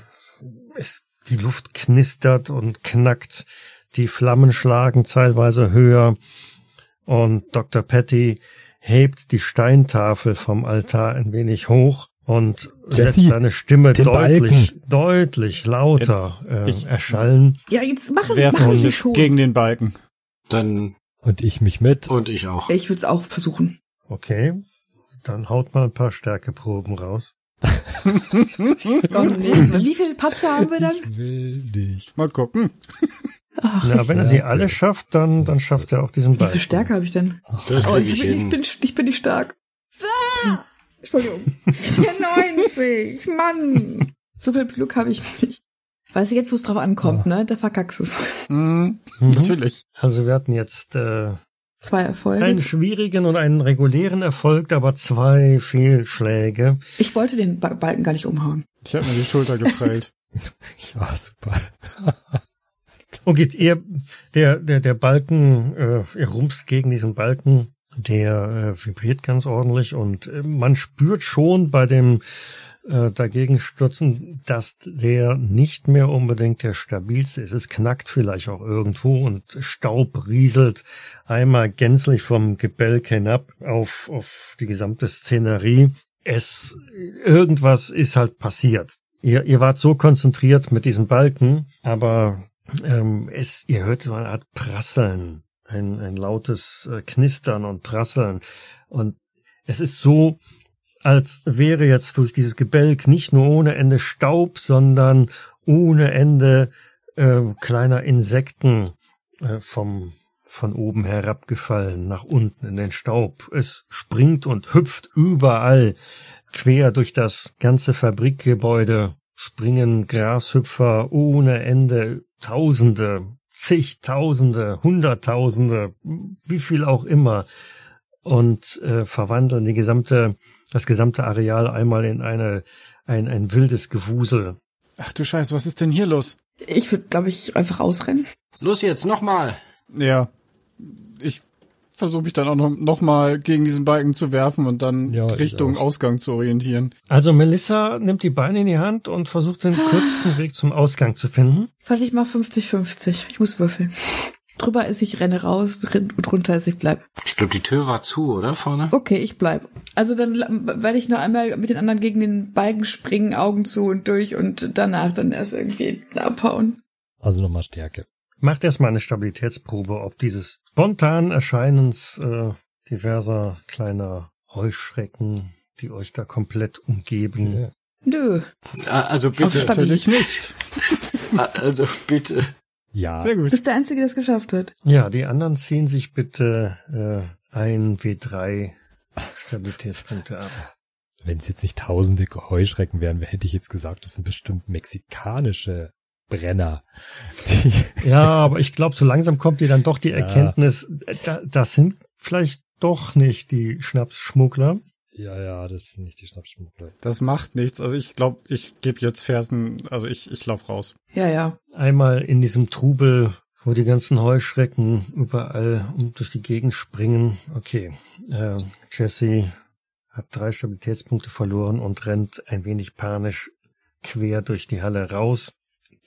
es, die Luft knistert und knackt, die Flammen schlagen teilweise höher und Dr. Patty hebt die Steintafel vom Altar ein wenig hoch und Jesse, lässt seine Stimme deutlich, Balken. deutlich lauter jetzt, äh, erschallen. Ja, jetzt machen, Werfen machen Sie schon. gegen den Balken. Dann und ich mich mit. Und ich auch. Ich würde es auch versuchen. Okay, dann haut mal ein paar Stärkeproben raus. Wie viele Patzer haben wir dann? Ich will nicht. Mal gucken. Ach, Na, wenn er sie alle schafft, dann, dann schafft er auch diesen Ball. Wie viel Stärke habe ich denn? Das oh, ich, ich, bin, ich, bin, ich bin nicht stark. Ah! Entschuldigung. 94, Mann. So viel Glück habe ich nicht. Weißt du, jetzt, wo es drauf ankommt, ja. ne? Da verkackst es. Mhm, mhm. Natürlich. Also wir hatten jetzt äh, zwei Erfolge. Einen schwierigen und einen regulären Erfolg, aber zwei Fehlschläge. Ich wollte den Balken gar nicht umhauen. Ich habe mir die Schulter geprellt. ja, super. okay, ihr, der, der, der Balken, äh, ihr rumpst gegen diesen Balken, der äh, vibriert ganz ordentlich und äh, man spürt schon bei dem äh, dagegen stürzen, dass der nicht mehr unbedingt der stabilste ist. Es knackt vielleicht auch irgendwo und Staub rieselt einmal gänzlich vom Gebälk hinab auf, auf die gesamte Szenerie. Es, irgendwas ist halt passiert. Ihr, ihr wart so konzentriert mit diesen Balken, aber ähm, es, ihr hört so eine Art Prasseln, ein, ein lautes äh, Knistern und Prasseln. Und es ist so, als wäre jetzt durch dieses Gebälk nicht nur ohne Ende Staub, sondern ohne Ende äh, kleiner Insekten äh, vom von oben herabgefallen nach unten in den Staub. Es springt und hüpft überall quer durch das ganze Fabrikgebäude springen Grashüpfer ohne Ende, Tausende, zigtausende, Hunderttausende, wie viel auch immer, und äh, verwandeln die gesamte das gesamte Areal einmal in eine, ein, ein wildes Gewusel. Ach du Scheiße, was ist denn hier los? Ich würde, glaube ich, einfach ausrennen. Los jetzt, nochmal. Ja. Ich versuche mich dann auch noch, noch mal gegen diesen Balken zu werfen und dann ja, Richtung Ausgang zu orientieren. Also Melissa nimmt die Beine in die Hand und versucht den kürzesten Weg zum Ausgang zu finden. Warte, ich mach 50-50. Ich muss würfeln. Drüber ist, ich renne raus, drunter ist, ich bleib. Ich glaube, die Tür war zu, oder vorne? Okay, ich bleib. Also dann werde ich noch einmal mit den anderen gegen den Balken springen, Augen zu und durch und danach dann erst irgendwie abhauen. Also nochmal Stärke. Macht erstmal eine Stabilitätsprobe, ob dieses spontan Erscheinens äh, diverser kleiner Heuschrecken, die euch da komplett umgeben. Ja. Nö. Also bitte. Natürlich nicht. also bitte. Ja. Sehr gut. Du bist der Einzige, der es geschafft hat. Ja, die anderen ziehen sich bitte äh, ein W3 Stabilitätspunkte ab. Wenn es jetzt nicht tausende Heuschrecken wären, hätte ich jetzt gesagt, das sind bestimmt mexikanische Brenner. ja, aber ich glaube, so langsam kommt dir dann doch die Erkenntnis, ja. da, das sind vielleicht doch nicht die Schnapsschmuggler. Ja, ja, das ist nicht die Schnapsschmuggler. Das macht nichts. Also ich glaube, ich gebe jetzt Fersen, also ich, ich lauf raus. Ja, ja. Einmal in diesem Trubel, wo die ganzen Heuschrecken überall durch die Gegend springen. Okay, äh, Jesse hat drei Stabilitätspunkte verloren und rennt ein wenig panisch quer durch die Halle raus.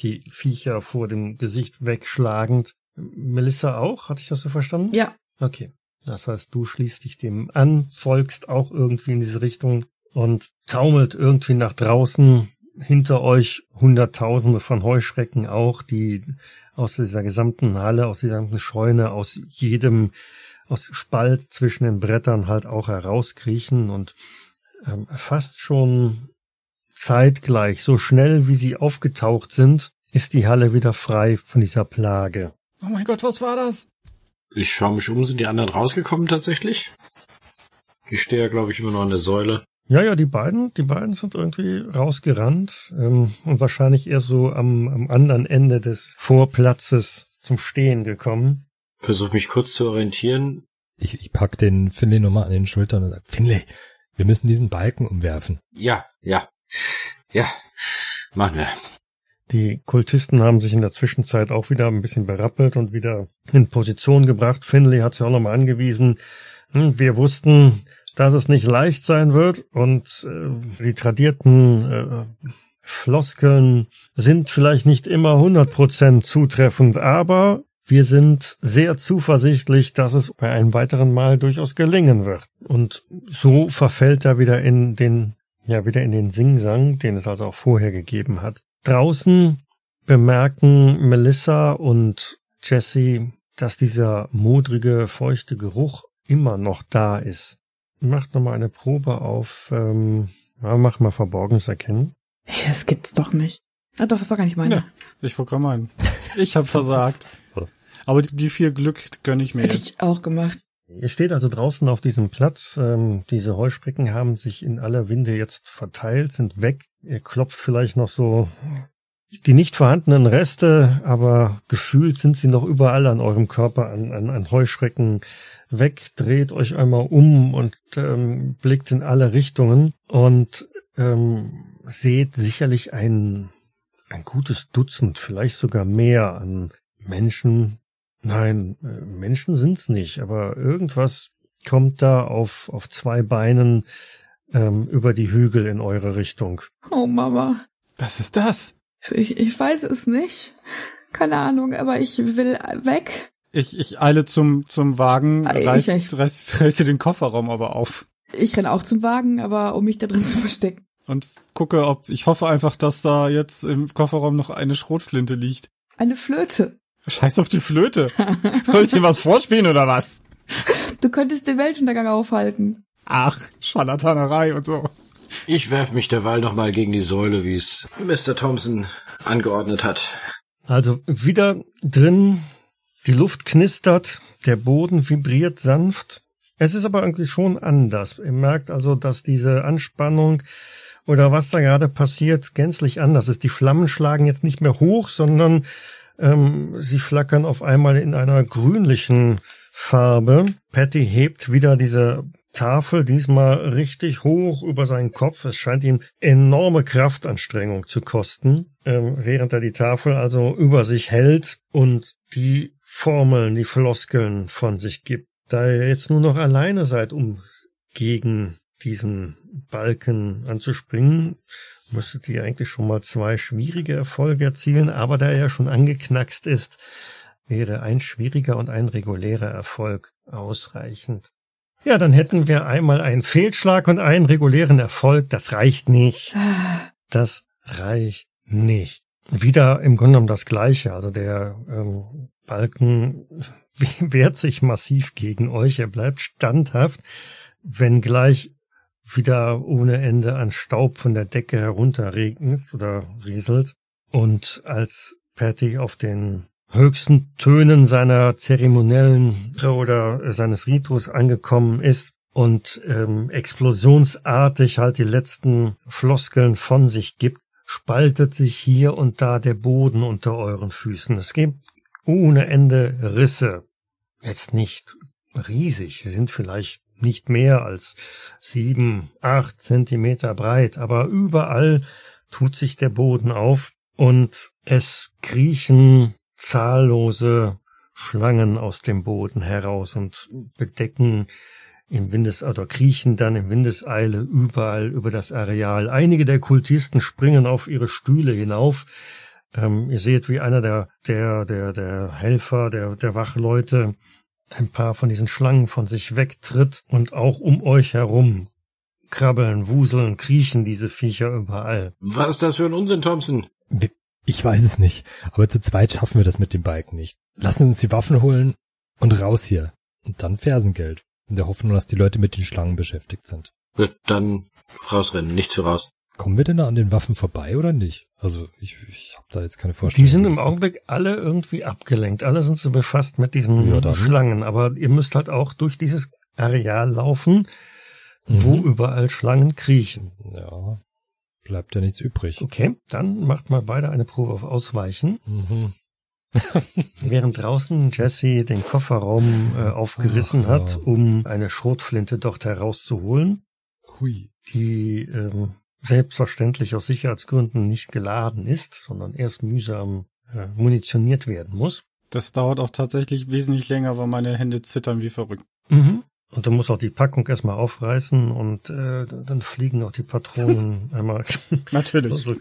Die Viecher vor dem Gesicht wegschlagend. Melissa auch? Hatte ich das so verstanden? Ja. Okay. Das heißt, du schließt dich dem an, folgst auch irgendwie in diese Richtung und taumelt irgendwie nach draußen. Hinter euch Hunderttausende von Heuschrecken auch, die aus dieser gesamten Halle, aus dieser gesamten Scheune, aus jedem, aus Spalt zwischen den Brettern halt auch herauskriechen und ähm, fast schon zeitgleich, so schnell wie sie aufgetaucht sind, ist die Halle wieder frei von dieser Plage. Oh mein Gott, was war das? Ich schaue mich um, sind die anderen rausgekommen tatsächlich? Ich stehe ja, glaube ich, immer noch an der Säule. Ja, ja, die beiden, die beiden sind irgendwie rausgerannt ähm, und wahrscheinlich eher so am, am anderen Ende des Vorplatzes zum Stehen gekommen. Versuch mich kurz zu orientieren. Ich, ich pack den Finley nochmal an den Schultern und sag, Finley, wir müssen diesen Balken umwerfen. Ja, ja, ja, machen wir. Die Kultisten haben sich in der Zwischenzeit auch wieder ein bisschen berappelt und wieder in Position gebracht. Finley hat es ja auch nochmal angewiesen. Hm, wir wussten, dass es nicht leicht sein wird und äh, die tradierten äh, Floskeln sind vielleicht nicht immer 100% zutreffend, aber wir sind sehr zuversichtlich, dass es bei einem weiteren Mal durchaus gelingen wird. Und so verfällt er wieder in den, ja, wieder in den Singsang, den es also auch vorher gegeben hat. Draußen bemerken Melissa und Jesse, dass dieser modrige, feuchte Geruch immer noch da ist. Macht nochmal eine Probe auf, ähm, ja, mach mal Verborgenes erkennen. Hey, das gibt's doch nicht. Ah doch, das war gar nicht meine. Ja, ich wollte gerade meinen. Ich habe versagt. Aber die, die vier Glück gönn ich mir Hätte ich auch gemacht. Ihr steht also draußen auf diesem Platz. Ähm, diese Heuschrecken haben sich in aller Winde jetzt verteilt, sind weg. Ihr klopft vielleicht noch so die nicht vorhandenen Reste, aber gefühlt sind sie noch überall an eurem Körper, an, an, an Heuschrecken weg. Dreht euch einmal um und ähm, blickt in alle Richtungen und ähm, seht sicherlich ein, ein gutes Dutzend, vielleicht sogar mehr an Menschen, Nein, äh, Menschen sind's nicht, aber irgendwas kommt da auf, auf zwei Beinen ähm, über die Hügel in eure Richtung. Oh Mama. Was ist das? Ich, ich weiß es nicht. Keine Ahnung, aber ich will weg. Ich, ich eile zum, zum Wagen, Ah, ich- reiß, ich- reiß, reiß dir den Kofferraum aber auf Ich renn auch zum Wagen, aber um mich da drin zu verstecken. und gucke, ob, ich hoffe einfach, dass da jetzt im Kofferraum noch eine Schrotflinte liegt. Eine Flöte. Scheiß auf die Flöte. Soll ich dir was vorspielen oder was? Du könntest den Weltuntergang aufhalten. Ach, Scharlatanerei und so. Ich werf mich derweil nochmal gegen die Säule, wie es Mr. Thompson angeordnet hat. Also wieder drin, die Luft knistert, der Boden vibriert sanft. Es ist aber irgendwie schon anders. Ihr merkt also, dass diese Anspannung oder was da gerade passiert, gänzlich anders ist. Die Flammen schlagen jetzt nicht mehr hoch, sondern ähm, sie flackern auf einmal in einer grünlichen Farbe. Patty hebt wieder diese Tafel, diesmal richtig hoch über seinen Kopf. Es scheint ihm enorme Kraftanstrengung zu kosten, ähm, während er die Tafel also über sich hält und die Formeln, die Floskeln von sich gibt. Da ihr jetzt nur noch alleine seid, um gegen diesen Balken anzuspringen, müsstet ihr eigentlich schon mal zwei schwierige Erfolge erzielen, aber da er schon angeknackst ist, wäre ein schwieriger und ein regulärer Erfolg ausreichend. Ja, dann hätten wir einmal einen Fehlschlag und einen regulären Erfolg. Das reicht nicht. Das reicht nicht. Wieder im Grunde genommen das Gleiche. Also der ähm, Balken wehrt sich massiv gegen euch. Er bleibt standhaft, wenngleich wieder ohne Ende an Staub von der Decke herunterregnet oder rieselt. Und als Patty auf den höchsten Tönen seiner zeremoniellen oder seines Ritus angekommen ist und ähm, explosionsartig halt die letzten Floskeln von sich gibt, spaltet sich hier und da der Boden unter euren Füßen. Es gibt ohne Ende Risse. Jetzt nicht riesig, sie sind vielleicht nicht mehr als sieben, acht Zentimeter breit, aber überall tut sich der Boden auf und es kriechen zahllose Schlangen aus dem Boden heraus und bedecken im Windes oder kriechen dann im Windeseile überall über das Areal. Einige der Kultisten springen auf ihre Stühle hinauf. Ähm, ihr seht, wie einer der der der der Helfer, der der Wachleute ein paar von diesen Schlangen von sich wegtritt und auch um euch herum krabbeln, wuseln, kriechen diese Viecher überall. Was ist das für ein Unsinn, Thompson? Ich weiß es nicht, aber zu zweit schaffen wir das mit dem Balken nicht. Lassen uns die Waffen holen und raus hier. Und dann Fersengeld. In der Hoffnung, dass die Leute mit den Schlangen beschäftigt sind. Gut, dann rausrennen, nichts für raus. Kommen wir denn da an den Waffen vorbei oder nicht? Also ich, ich habe da jetzt keine Vorstellung. Die sind im Augenblick alle irgendwie abgelenkt. Alle sind so befasst mit diesen ja, Schlangen. Aber ihr müsst halt auch durch dieses Areal laufen, mhm. wo überall Schlangen kriechen. Ja, bleibt ja nichts übrig. Okay, dann macht mal beide eine Probe auf Ausweichen. Mhm. Während draußen Jesse den Kofferraum äh, aufgerissen Ach, hat, um eine Schrotflinte dort herauszuholen, Hui. die ähm, selbstverständlich aus Sicherheitsgründen nicht geladen ist, sondern erst mühsam äh, munitioniert werden muss. Das dauert auch tatsächlich wesentlich länger, weil meine Hände zittern wie verrückt. Mhm. Und du musst auch die Packung erstmal aufreißen und äh, dann fliegen auch die Patronen einmal natürlich so,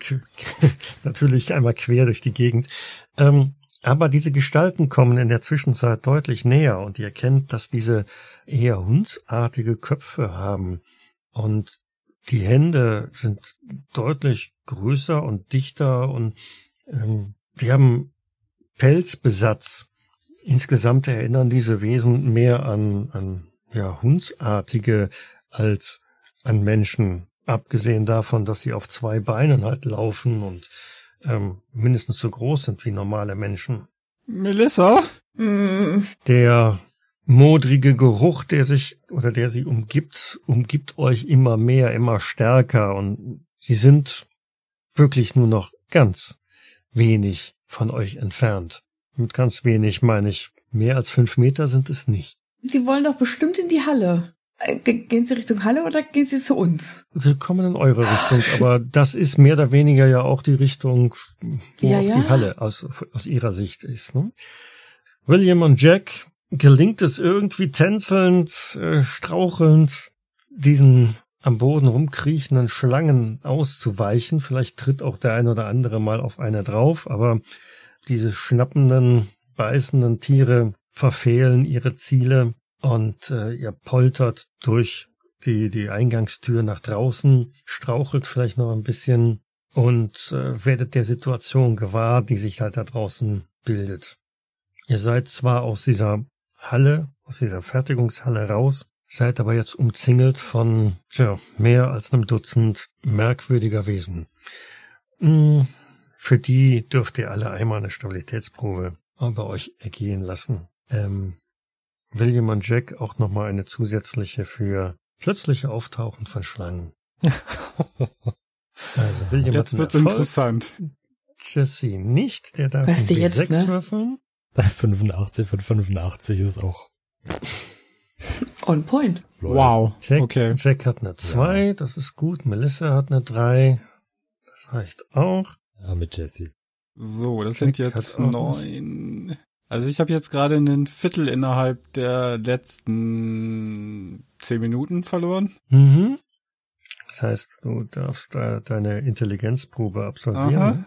natürlich einmal quer durch die Gegend. Ähm, aber diese Gestalten kommen in der Zwischenzeit deutlich näher und ihr erkennt, dass diese eher hundsartige Köpfe haben und die Hände sind deutlich größer und dichter und ähm, die haben Pelzbesatz. Insgesamt erinnern diese Wesen mehr an, an ja, hundsartige als an Menschen. Abgesehen davon, dass sie auf zwei Beinen halt laufen und ähm, mindestens so groß sind wie normale Menschen. Melissa? Der modrige Geruch, der sich oder der sie umgibt, umgibt euch immer mehr, immer stärker und sie sind wirklich nur noch ganz wenig von euch entfernt. Mit ganz wenig meine ich, mehr als fünf Meter sind es nicht. Die wollen doch bestimmt in die Halle. Äh, gehen Sie Richtung Halle oder gehen Sie zu uns? Wir kommen in eure Richtung, aber das ist mehr oder weniger ja auch die Richtung, wo ja, auch ja. die Halle aus, aus ihrer Sicht ist. Ne? William und Jack gelingt es irgendwie tänzelnd, äh, strauchelnd, diesen am Boden rumkriechenden Schlangen auszuweichen. Vielleicht tritt auch der ein oder andere mal auf eine drauf, aber diese schnappenden, beißenden Tiere verfehlen ihre Ziele und äh, ihr poltert durch die, die Eingangstür nach draußen, strauchelt vielleicht noch ein bisschen und äh, werdet der Situation gewahr, die sich halt da draußen bildet. Ihr seid zwar aus dieser Halle, aus dieser Fertigungshalle raus, seid aber jetzt umzingelt von, tja, mehr als einem Dutzend merkwürdiger Wesen. Hm, für die dürft ihr alle einmal eine Stabilitätsprobe bei euch ergehen lassen. Ähm, William und Jack auch nochmal eine zusätzliche für plötzliche Auftauchen von Schlangen. also William jetzt wird interessant. Jesse nicht, der darf weißt ein B6 ne? würfeln. 85 von 85 ist auch on point. Wow. Jack, okay. Jack hat eine 2, ja. das ist gut. Melissa hat eine 3, das reicht auch. Ja, mit Jesse. So, das Jack sind jetzt neun. Also ich habe jetzt gerade einen Viertel innerhalb der letzten zehn Minuten verloren. Mhm. Das heißt, du darfst da deine Intelligenzprobe absolvieren. Aha.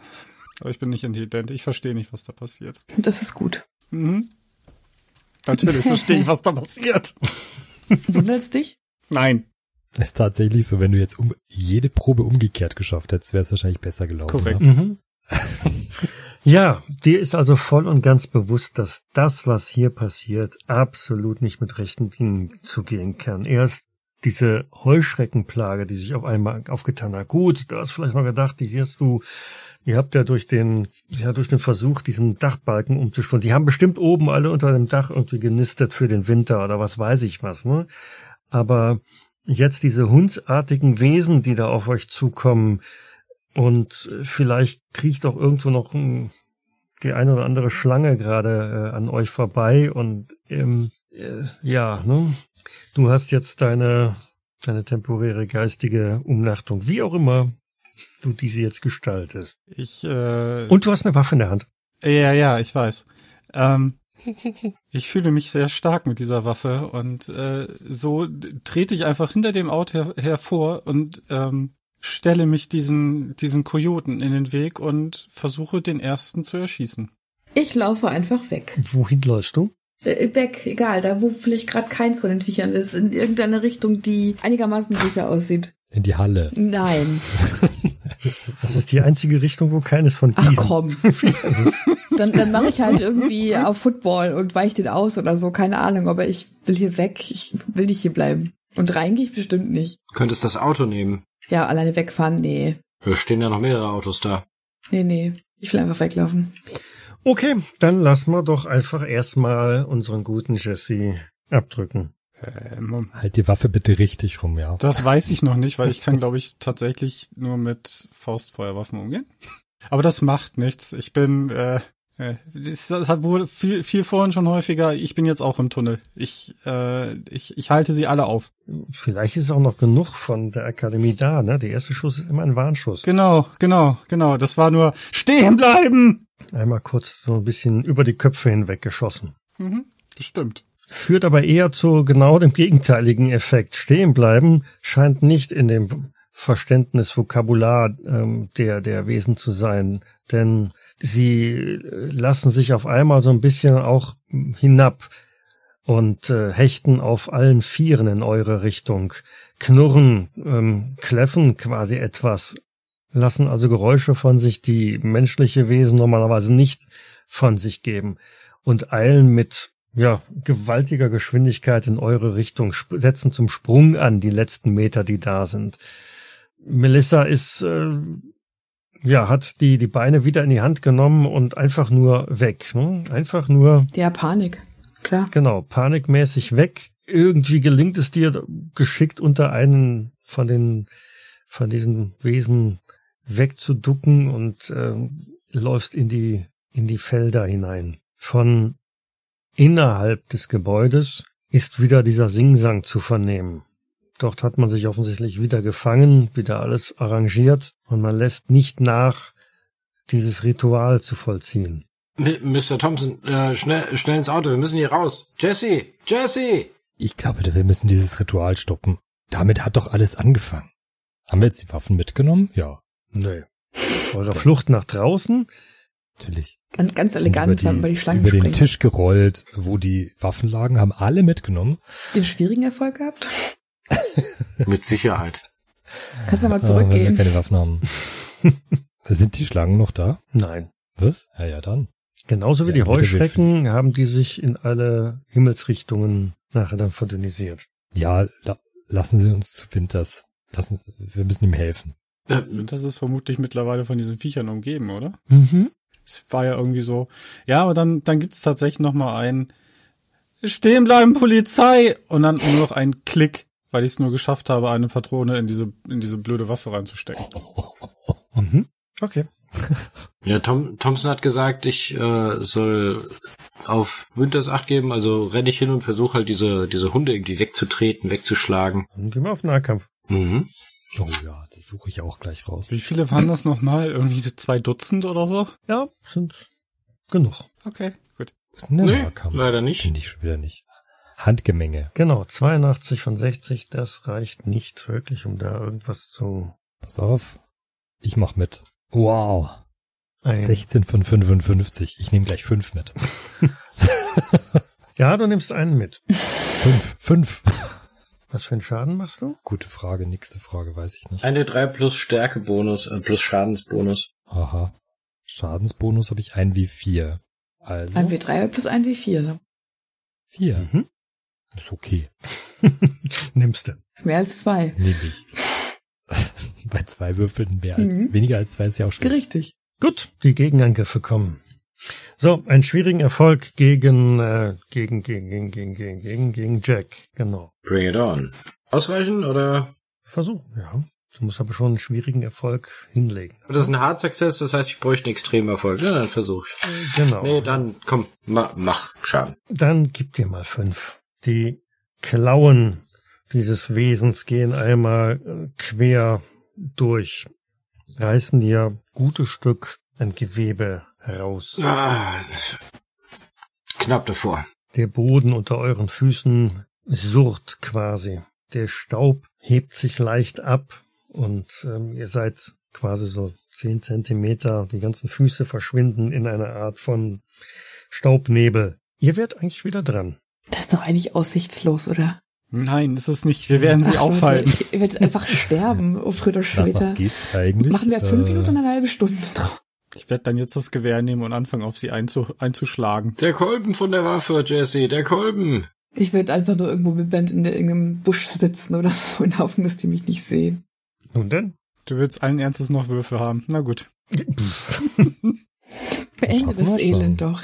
Aber ich bin nicht intelligent. Ich verstehe nicht, was da passiert. Das ist gut. Mhm. Natürlich verstehe ich, was da passiert. Wundert's dich? Nein. Es ist tatsächlich so, wenn du jetzt um jede Probe umgekehrt geschafft hättest, wäre es wahrscheinlich besser gelaufen. Korrekt. Mhm. ja, dir ist also voll und ganz bewusst, dass das, was hier passiert, absolut nicht mit rechten Dingen zugehen kann. Erst diese Heuschreckenplage, die sich auf einmal aufgetan hat. Gut, du hast vielleicht mal gedacht, die siehst du Ihr habt ja durch den, ja, durch den Versuch, diesen Dachbalken umzustellen. Die haben bestimmt oben alle unter dem Dach irgendwie genistet für den Winter oder was weiß ich was, ne? Aber jetzt diese hundsartigen Wesen, die da auf euch zukommen und vielleicht kriecht doch irgendwo noch ein, die eine oder andere Schlange gerade äh, an euch vorbei und ähm, Äh, ja, ne? Du hast jetzt deine, deine temporäre geistige Umnachtung, wie auch immer du diese jetzt gestaltest. Ich, äh, Und du hast eine Waffe in der Hand. Ja, ja, ich weiß. Ähm, ich fühle mich sehr stark mit dieser Waffe und äh, so trete ich einfach hinter dem Auto her hervor und ähm, stelle mich diesen, diesen Kojoten in den Weg und versuche den ersten zu erschießen. Ich laufe einfach weg. Wohin läufst du? Äh, weg, egal, da wo vielleicht gerade keins von den Viechern ist, in irgendeine Richtung, die einigermaßen sicher aussieht. In die Halle. Nein. Das ist die einzige Richtung, wo keines von diesen. Ach komm. dann dann mache ich halt irgendwie auf Football und weich den aus oder so, keine Ahnung, aber ich will hier weg, ich will nicht hier bleiben. Und rein gehe ich bestimmt nicht. Du könntest das Auto nehmen. Ja, alleine wegfahren, nee. Da stehen ja noch mehrere Autos da. Nee, nee. Ich will einfach weglaufen. Okay, dann lassen wir doch einfach erstmal unseren guten Jesse abdrücken. Ähm, halt die Waffe bitte richtig rum, ja. Das weiß ich noch nicht, weil ich kann, glaube ich, tatsächlich nur mit Faustfeuerwaffen umgehen. Aber das macht nichts. Ich bin, äh, äh, das hat wohl viel, viel vorhin schon häufiger. Ich bin jetzt auch im Tunnel. Ich, äh, ich, ich halte sie alle auf. Vielleicht ist auch noch genug von der Akademie da, ne? Der erste Schuss ist immer ein Warnschuss. Genau, genau, genau. Das war nur stehen bleiben. Einmal kurz so ein bisschen über die Köpfe hinweg geschossen. Mhm, das stimmt. Führt aber eher zu genau dem gegenteiligen Effekt. Stehen bleiben scheint nicht in dem Verständnis, Vokabular ähm, der, der Wesen zu sein. Denn sie lassen sich auf einmal so ein bisschen auch hinab und äh, hechten auf allen Vieren in eure Richtung, knurren, ähm, kläffen quasi etwas, lassen also Geräusche von sich, die menschliche Wesen normalerweise nicht von sich geben und eilen mit ja, gewaltiger Geschwindigkeit in eure Richtung, setzen zum Sprung an die letzten Meter, die da sind. Melissa ist, äh, ja, hat die, die Beine wieder in die Hand genommen und einfach nur weg. Ne? Einfach nur. Ja, Panik, klar. Genau, panikmäßig weg. Irgendwie gelingt es dir, geschickt unter einen von den, von diesen Wesen wegzuducken und äh, läufst in die, in die Felder hinein. Von innerhalb des Gebäudes ist wieder dieser Singsang zu vernehmen. Dort hat man sich offensichtlich wieder gefangen, wieder alles arrangiert und man lässt nicht nach, dieses Ritual zu vollziehen. Mr. Thompson, äh, schnell, schnell ins Auto, wir müssen hier raus. Jesse, Jesse! Ich glaube, wir müssen dieses Ritual stoppen. Damit hat doch alles angefangen. Haben wir jetzt die Waffen mitgenommen? Ja. Nee. Eure Flucht nach draußen? Natürlich. Ganz, ganz elegant haben wir die Schlangen Über den Tisch gerollt, wo die Waffen lagen, haben alle mitgenommen. Den schwierigen Erfolg gehabt? Mit Sicherheit. Kannst du mal zurückgehen. Ah, wenn wir keine Waffen haben. Sind die Schlangen noch da? Nein. Was? Ja, ja, dann. Genauso wie ja, die Heuschrecken haben die sich in alle Himmelsrichtungen nachher dann verdünnisiert. Ja, la lassen Sie uns zu Winters. Lassen, wir müssen ihm helfen. Äh, Winters ist vermutlich mittlerweile von diesen Viechern umgeben, oder? Mhm. Es war ja irgendwie so. Ja, aber dann, dann gibt's tatsächlich noch mal ein Stehen bleiben, Polizei! Und dann nur noch ein Klick weil ich es nur geschafft habe, eine Patrone in diese, in diese blöde Waffe reinzustecken. Mhm. Okay. Ja, Tom, Thompson hat gesagt, ich äh, soll auf Winters Acht geben, also renne ich hin und versuche halt diese, diese Hunde irgendwie wegzutreten, wegzuschlagen. Dann gehen wir auf Nahkampf. Mhm. Oh ja, das suche ich auch gleich raus. Wie viele waren das nochmal? Irgendwie zwei Dutzend oder so? Ja, sind genug. Okay, gut. Was ist denn der nee, leider nicht. Finde ich schon wieder nicht. Handgemenge. Genau, 82 von 60, das reicht nicht wirklich, um da irgendwas zu... Pass auf, ich mach mit. Wow. Ein 16 von 55. Ich nehme gleich fünf mit. ja, du nimmst einen mit. Fünf, fünf. Was für einen Schaden machst du? Gute Frage, nächste Frage, weiß ich nicht. Eine 3 plus Stärkebonus, äh, plus Schadensbonus. Aha. Schadensbonus habe ich ein W4. Also. Ein W3 plus ein W4. Vier. Mhm. Ist okay. Nimmst du. Ist mehr als zwei. Nehme ich. Bei zwei Würfeln mehr als, Mhm. weniger als zwei ist ja auch schlecht. Richtig. Gut, die Gegenangriffe kommen. So, einen schwierigen Erfolg gegen, äh, gegen, gegen, gegen, gegen, gegen, gegen, gegen Jack. Genau. Bring it on. Ausweichen oder? Versuch, ja. Du musst aber schon einen schwierigen Erfolg hinlegen. Das ist ein Hard Success, das heißt, ich bräuchte einen extremen Erfolg. Ja, dann versuch ich. Genau. Nee, dann komm, ma, mach Schaden. Dann gib dir mal fünf. Die Klauen dieses Wesens gehen einmal äh, quer durch, reißen dir gutes Stück ein Gewebe heraus. Ah, knapp davor. Der Boden unter euren Füßen surrt quasi. Der Staub hebt sich leicht ab und ähm, ihr seid quasi so zehn Zentimeter, die ganzen Füße verschwinden in einer Art von Staubnebel. Ihr werdet eigentlich wieder dran. Das ist doch eigentlich aussichtslos, oder? Nein, ist es nicht. Wir werden sie Ach, aufhalten. Ihr werdet einfach sterben, oh, früher oder später. was geht's eigentlich? Machen wir fünf äh, Minuten eine halbe Stunde drauf. Ich werde dann jetzt das Gewehr nehmen und anfangen, auf sie einzu einzuschlagen. Der Kolben von der Waffe, Jesse, der Kolben. Ich werde einfach nur irgendwo mit Band in irgendeinem Busch sitzen oder so in der Hoffnung, dass die mich nicht sehen. Nun denn? Du willst allen Ernstes noch Würfe haben. Na gut. Beende das Elend doch.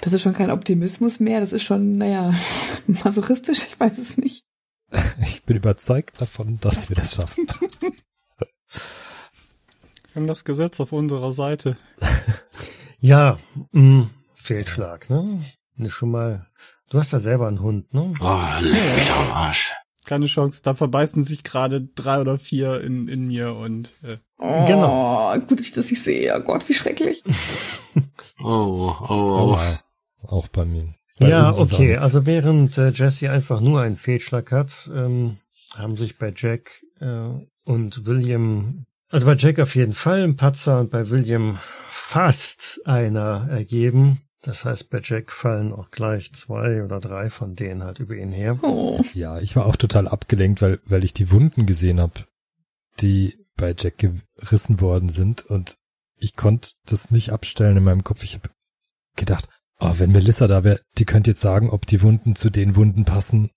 Das ist schon kein Optimismus mehr, das ist schon, naja, masochistisch, ich weiß es nicht. Ich bin überzeugt davon, dass wir das schaffen. Haben das Gesetz auf unserer Seite. ja, mh, mm, Fehlschlag, ne? Nicht schon mal. Du hast ja selber einen Hund, ne? Oh, leck mich am Arsch. Keine Chance, da verbeißen sich gerade drei oder vier in, in mir und äh. Oh, genau. gut, dass ich das nicht sehe. Oh Gott, wie schrecklich. oh, oh, oh. oh auch bei mir. Bei ja, okay. Also während äh, Jesse einfach nur einen Fehlschlag hat, ähm, haben sich bei Jack äh, und William also bei Jack auf jeden Fall ein Patzer und bei William fast einer ergeben. Das heißt, bei Jack fallen auch gleich zwei oder drei von denen halt über ihn her. Oh. Ja, ich war auch total abgelenkt, weil, weil ich die Wunden gesehen habe, die bei Jack gerissen worden sind und ich konnte das nicht abstellen in meinem Kopf. Ich habe gedacht, oh, wenn Melissa da wäre, die könnte jetzt sagen, ob die Wunden zu den Wunden passen,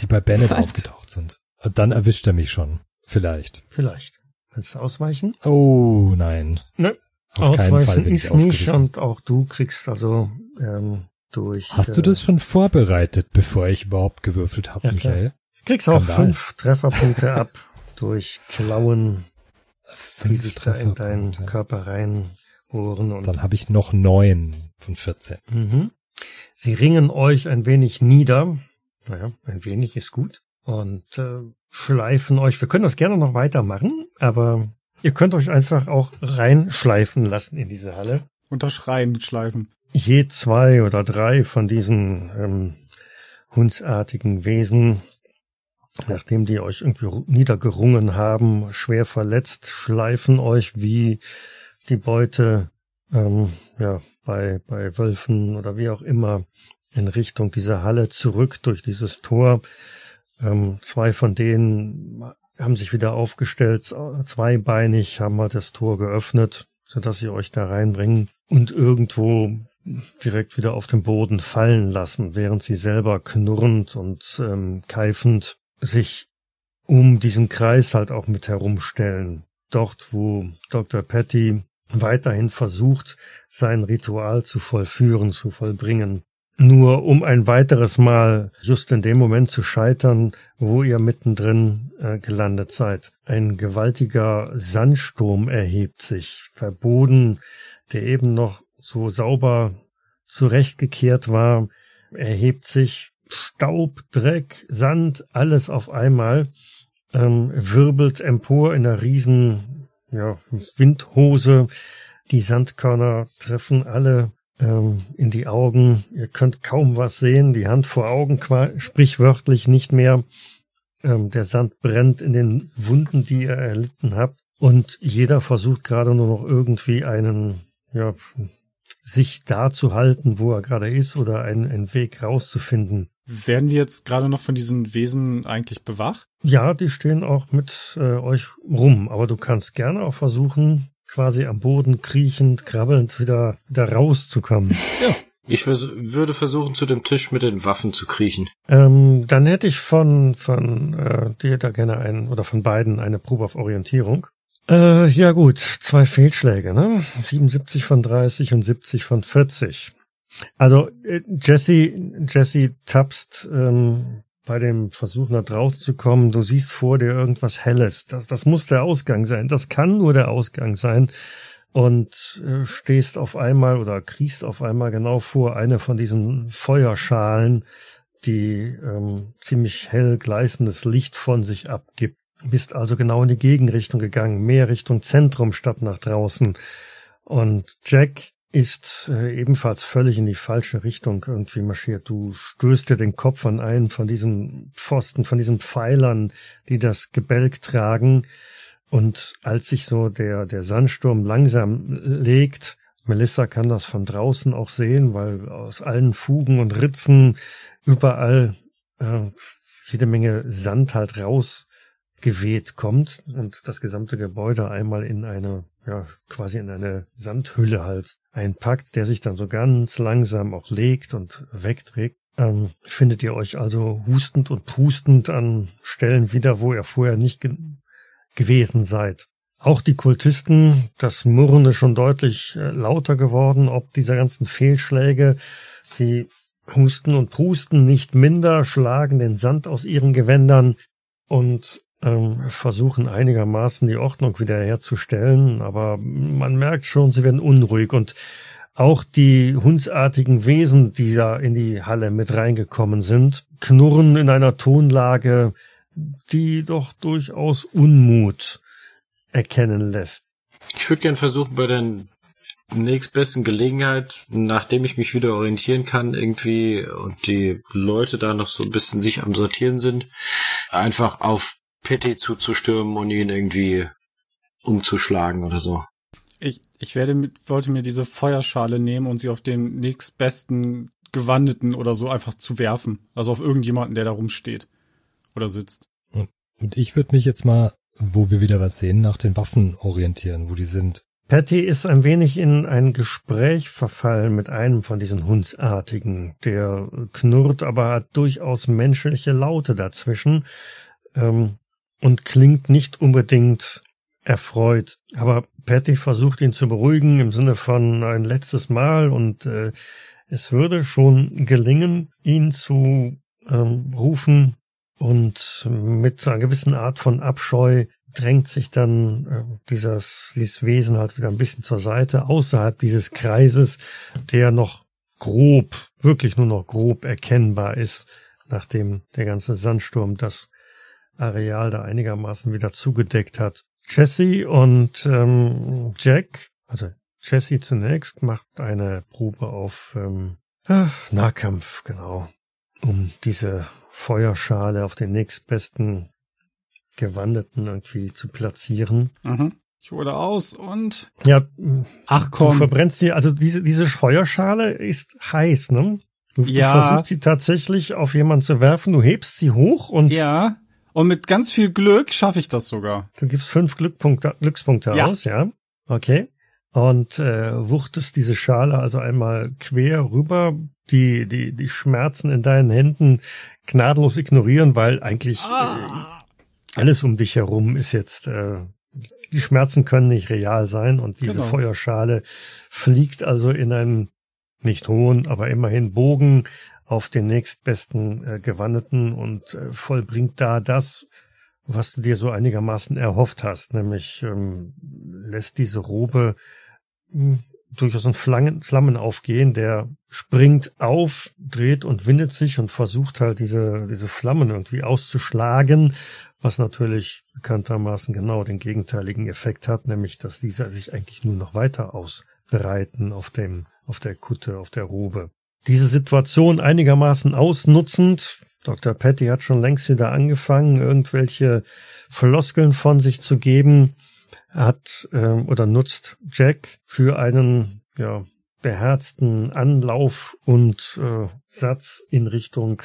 die bei Bennett Was? aufgetaucht sind. Und dann erwischt er mich schon. Vielleicht. Vielleicht. Willst du ausweichen? Oh, nein. Ne. Auf Ausweichen ist nicht und auch du kriegst also ähm, durch. Hast äh, du das schon vorbereitet, bevor ich überhaupt gewürfelt habe, ja, Michael? Kriegst auch fünf Trefferpunkte ab durch Klauen, die sich da in deinen Körper reinbohren. Und Dann habe ich noch neun von 14. Mhm. Sie ringen euch ein wenig nieder. Naja, ein wenig ist gut. Und äh, schleifen euch. Wir können das gerne noch weitermachen, aber ihr könnt euch einfach auch reinschleifen lassen in diese Halle. Unterschreien, schleifen. Je zwei oder drei von diesen ähm, hundsartigen Wesen, nachdem die euch irgendwie niedergerungen haben, schwer verletzt, schleifen euch wie die Beute ähm, ja, bei, bei Wölfen oder wie auch immer in Richtung dieser Halle zurück durch dieses Tor. Ähm, zwei von denen haben sich wieder aufgestellt, zweibeinig, haben halt das Tor geöffnet, sodass sie euch da reinbringen und irgendwo direkt wieder auf den Boden fallen lassen, während sie selber knurrend und ähm, keifend sich um diesen Kreis halt auch mit herumstellen. Dort, wo Dr. Patty weiterhin versucht, sein Ritual zu vollführen, zu vollbringen nur um ein weiteres Mal just in dem Moment zu scheitern, wo ihr mittendrin äh, gelandet seid. Ein gewaltiger Sandsturm erhebt sich. Der Boden, der eben noch so sauber zurechtgekehrt war, erhebt sich. Staub, Dreck, Sand, alles auf einmal, ähm, wirbelt empor in einer riesen ja, Windhose. Die Sandkörner treffen alle ähm, in die Augen. Ihr könnt kaum was sehen, die Hand vor Augen sprichwörtlich nicht mehr. Ähm, der Sand brennt in den Wunden, die ihr erlitten habt. Und jeder versucht gerade nur noch irgendwie einen, ja, sich da zu halten, wo er gerade ist oder einen, einen Weg rauszufinden. Werden wir jetzt gerade noch von diesen Wesen eigentlich bewacht? Ja, die stehen auch mit äh, euch rum, aber du kannst gerne auch versuchen, quasi am Boden kriechend, krabbelnd wieder, wieder rauszukommen. Ja. Ich vers würde versuchen, zu dem Tisch mit den Waffen zu kriechen. Ähm, dann hätte ich von, von äh, dir da gerne einen, oder von beiden eine Probe auf Orientierung. Äh, ja gut, zwei Fehlschläge, ne? 77 von 30 und 70 von 40. Also äh, Jesse, Jesse tapst ähm, bei dem Versuch nach draußen zu kommen, du siehst vor dir irgendwas Helles. Das, das muss der Ausgang sein. Das kann nur der Ausgang sein. Und äh, stehst auf einmal oder kriechst auf einmal genau vor eine von diesen Feuerschalen, die ähm, ziemlich hell gleißendes Licht von sich abgibt. Bist also genau in die Gegenrichtung gegangen, mehr Richtung Zentrum statt nach draußen. Und Jack ist äh, ebenfalls völlig in die falsche Richtung irgendwie marschiert. Du stößt dir den Kopf an einen von diesen Pfosten, von diesen Pfeilern, die das Gebälk tragen. Und als sich so der, der Sandsturm langsam legt, Melissa kann das von draußen auch sehen, weil aus allen Fugen und Ritzen überall äh, jede Menge Sand halt rausgeweht kommt und das gesamte Gebäude einmal in eine ja, quasi in eine Sandhülle halt einpackt, der sich dann so ganz langsam auch legt und wegträgt. Ähm, findet ihr euch also hustend und pustend an Stellen wieder, wo ihr vorher nicht ge gewesen seid. Auch die Kultisten, das Murren ist schon deutlich äh, lauter geworden, ob dieser ganzen Fehlschläge. Sie husten und pusten nicht minder, schlagen den Sand aus ihren Gewändern und versuchen einigermaßen die Ordnung wiederherzustellen, aber man merkt schon, sie werden unruhig und auch die hundsartigen Wesen, die da in die Halle mit reingekommen sind, knurren in einer Tonlage, die doch durchaus Unmut erkennen lässt. Ich würde gern versuchen, bei der nächstbesten Gelegenheit, nachdem ich mich wieder orientieren kann, irgendwie und die Leute da noch so ein bisschen sich am Sortieren sind, einfach auf Petty zuzustürmen und ihn irgendwie umzuschlagen oder so. Ich, ich werde mit, wollte mir diese Feuerschale nehmen und sie auf den nächstbesten Gewandeten oder so einfach zu werfen. Also auf irgendjemanden, der da rumsteht oder sitzt. Und ich würde mich jetzt mal, wo wir wieder was sehen, nach den Waffen orientieren, wo die sind. Patty ist ein wenig in ein Gespräch verfallen mit einem von diesen Hundsartigen. Der knurrt, aber hat durchaus menschliche Laute dazwischen. Ähm, und klingt nicht unbedingt erfreut. Aber Patty versucht ihn zu beruhigen im Sinne von ein letztes Mal und äh, es würde schon gelingen, ihn zu ähm, rufen und mit einer gewissen Art von Abscheu drängt sich dann äh, dieses, dieses Wesen halt wieder ein bisschen zur Seite, außerhalb dieses Kreises, der noch grob, wirklich nur noch grob erkennbar ist, nachdem der ganze Sandsturm das Areal da einigermaßen wieder zugedeckt hat. Jesse und ähm, Jack, also Jesse zunächst, macht eine Probe auf ähm, Nahkampf, genau, um diese Feuerschale auf den nächstbesten Gewandeten irgendwie zu platzieren. Mhm. Ich hole aus und. Ja. Ach komm. Du verbrennst die, also diese, diese Feuerschale ist heiß, ne? Du, ja. du versuchst sie tatsächlich auf jemanden zu werfen, du hebst sie hoch und. Ja. Und mit ganz viel Glück schaffe ich das sogar. Du gibst fünf Glückpunkte, Glückspunkte ja. aus, ja. Okay. Und äh, wuchtest diese Schale also einmal quer rüber, die, die, die Schmerzen in deinen Händen gnadenlos ignorieren, weil eigentlich ah. äh, alles um dich herum ist jetzt, äh, die Schmerzen können nicht real sein und diese genau. Feuerschale fliegt also in einen nicht hohen, aber immerhin Bogen auf den nächstbesten äh, Gewandeten und äh, vollbringt da das, was du dir so einigermaßen erhofft hast, nämlich ähm, lässt diese Robe mh, hm, durchaus ein Flammen, Flammen aufgehen, der springt auf, dreht und windet sich und versucht halt diese, diese Flammen irgendwie auszuschlagen, was natürlich bekanntermaßen genau den gegenteiligen Effekt hat, nämlich dass diese sich eigentlich nur noch weiter ausbreiten auf dem, auf der Kutte, auf der Robe diese Situation einigermaßen ausnutzend, Dr. Patty hat schon längst wieder angefangen, irgendwelche Floskeln von sich zu geben, hat ähm, oder nutzt Jack für einen ja, beherzten Anlauf und äh, Satz in Richtung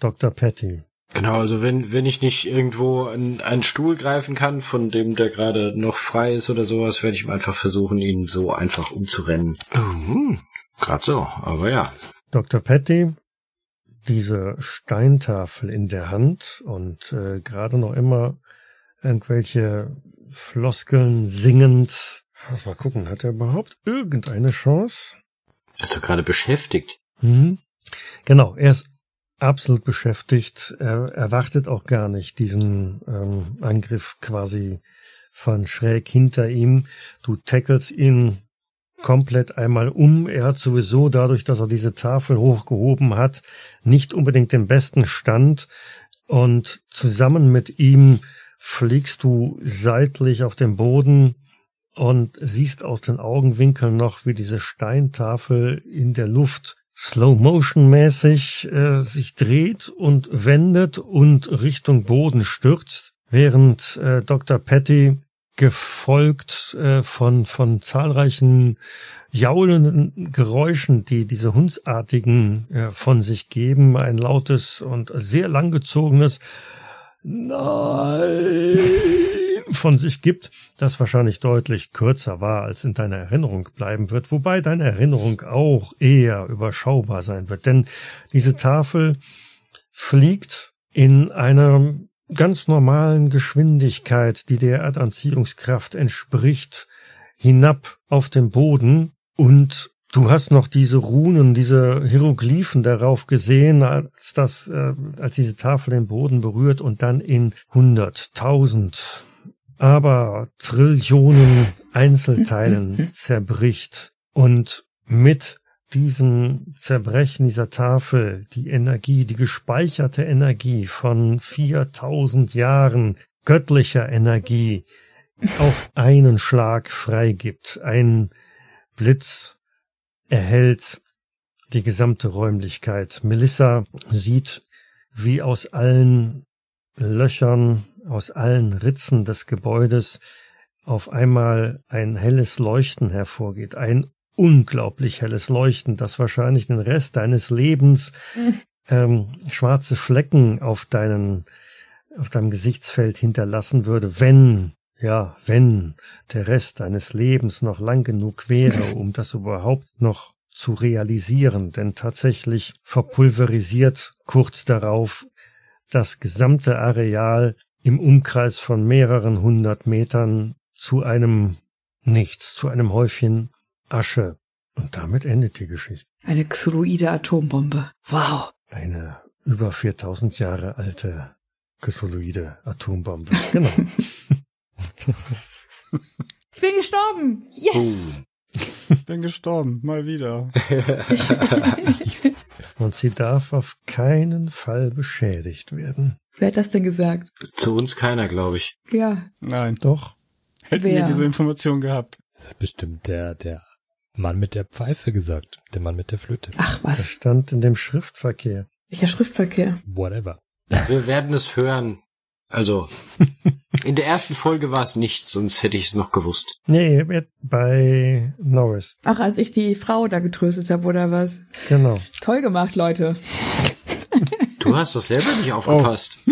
Dr. Patty. Genau, also wenn, wenn ich nicht irgendwo an einen Stuhl greifen kann, von dem der gerade noch frei ist oder sowas, werde ich einfach versuchen, ihn so einfach umzurennen. Oh, Gerade so, aber ja. Dr. Patty, diese Steintafel in der Hand und äh, gerade noch immer irgendwelche Floskeln singend. Lass mal gucken, hat er überhaupt irgendeine Chance? Er ist doch gerade beschäftigt. Mhm. Genau, er ist absolut beschäftigt. Er erwartet auch gar nicht diesen ähm, Angriff quasi von schräg hinter ihm. Du tackelst ihn komplett einmal um. Er hat sowieso dadurch, dass er diese Tafel hochgehoben hat, nicht unbedingt den besten Stand. Und zusammen mit ihm fliegst du seitlich auf dem Boden und siehst aus den Augenwinkeln noch, wie diese Steintafel in der Luft slow motion mäßig äh, sich dreht und wendet und Richtung Boden stürzt, während äh, Dr. Patty gefolgt äh, von von zahlreichen jaulenden Geräuschen, die diese hundsartigen äh, von sich geben, ein lautes und sehr langgezogenes Nein von sich gibt, das wahrscheinlich deutlich kürzer war, als in deiner Erinnerung bleiben wird, wobei deine Erinnerung auch eher überschaubar sein wird. Denn diese Tafel fliegt in einer ganz normalen Geschwindigkeit, die der Erdanziehungskraft entspricht, hinab auf den Boden. Und Du hast noch diese Runen, diese Hieroglyphen darauf gesehen, als das, äh, als diese Tafel den Boden berührt und dann in hunderttausend, aber Trillionen Einzelteilen zerbricht. Und mit diesem Zerbrechen dieser Tafel die Energie, die gespeicherte Energie von 4000 Jahren göttlicher Energie auf einen Schlag freigibt. Ein Blitz erhält die gesamte Räumlichkeit. Melissa sieht, wie aus allen Löchern, aus allen Ritzen des Gebäudes auf einmal ein helles Leuchten hervorgeht, ein unglaublich helles Leuchten, das wahrscheinlich den Rest deines Lebens ähm, schwarze Flecken auf deinen auf deinem Gesichtsfeld hinterlassen würde, wenn ja, wenn der Rest deines Lebens noch lang genug wäre, um das überhaupt noch zu realisieren, denn tatsächlich verpulverisiert kurz darauf das gesamte Areal im Umkreis von mehreren hundert Metern zu einem Nichts, zu einem Häufchen Asche. Und damit endet die Geschichte. Eine Xyloide Atombombe. Wow. Eine über 4000 Jahre alte Xyloide Atombombe. Genau. ich bin gestorben. Yes. Ich bin gestorben. Mal wieder. Und sie darf auf keinen Fall beschädigt werden. Wer hat das denn gesagt? Zu uns keiner, glaube ich. Ja. Nein. Doch. Hätten Wer? wir diese Information gehabt. Das hat bestimmt der, der Mann mit der Pfeife gesagt. Der Mann mit der Flöte. Ach Das was. stand in dem Schriftverkehr. Welcher Schriftverkehr? Whatever. Wir werden es hören. Also, in der ersten Folge war es nichts, sonst hätte ich es noch gewusst. Nee, bei Norris. Ach, als ich die Frau da getröstet habe, oder was? Genau. Toll gemacht, Leute. Du hast doch selber nicht aufgepasst.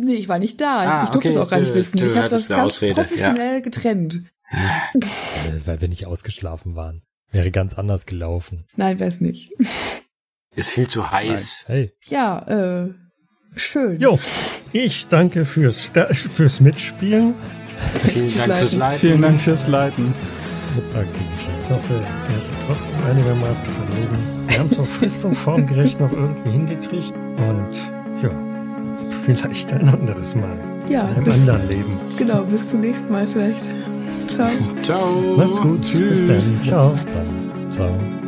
Nee, ich war nicht da. Ah, ich durfte okay, es auch gar nicht du- wissen. du Ich habe das ganz Ausrede, professionell getrennt. Äh, Weil wir nicht ausgeschlafen waren. Wäre ganz anders gelaufen. Nein, weiß nicht. Ist viel zu heiß. Hey. Ja, äh, schön. Jo, ich danke fürs, fürs Mitspielen. Vielen Dank fürs Leiten. Vielen Dank fürs Leiten. Ich hoffe, ihr hattet trotzdem einigermaßen Vergnügen. Wir haben es auf Frist und formgerecht noch irgendwie hingekriegt. Und ja, vielleicht ein anderes Mal. Ja, In einem bis, anderen Leben. genau, bis zum nächsten Mal vielleicht. Ciao. Ciao. Macht's gut. Bis dann. Ciao. Bis dann. Ciao.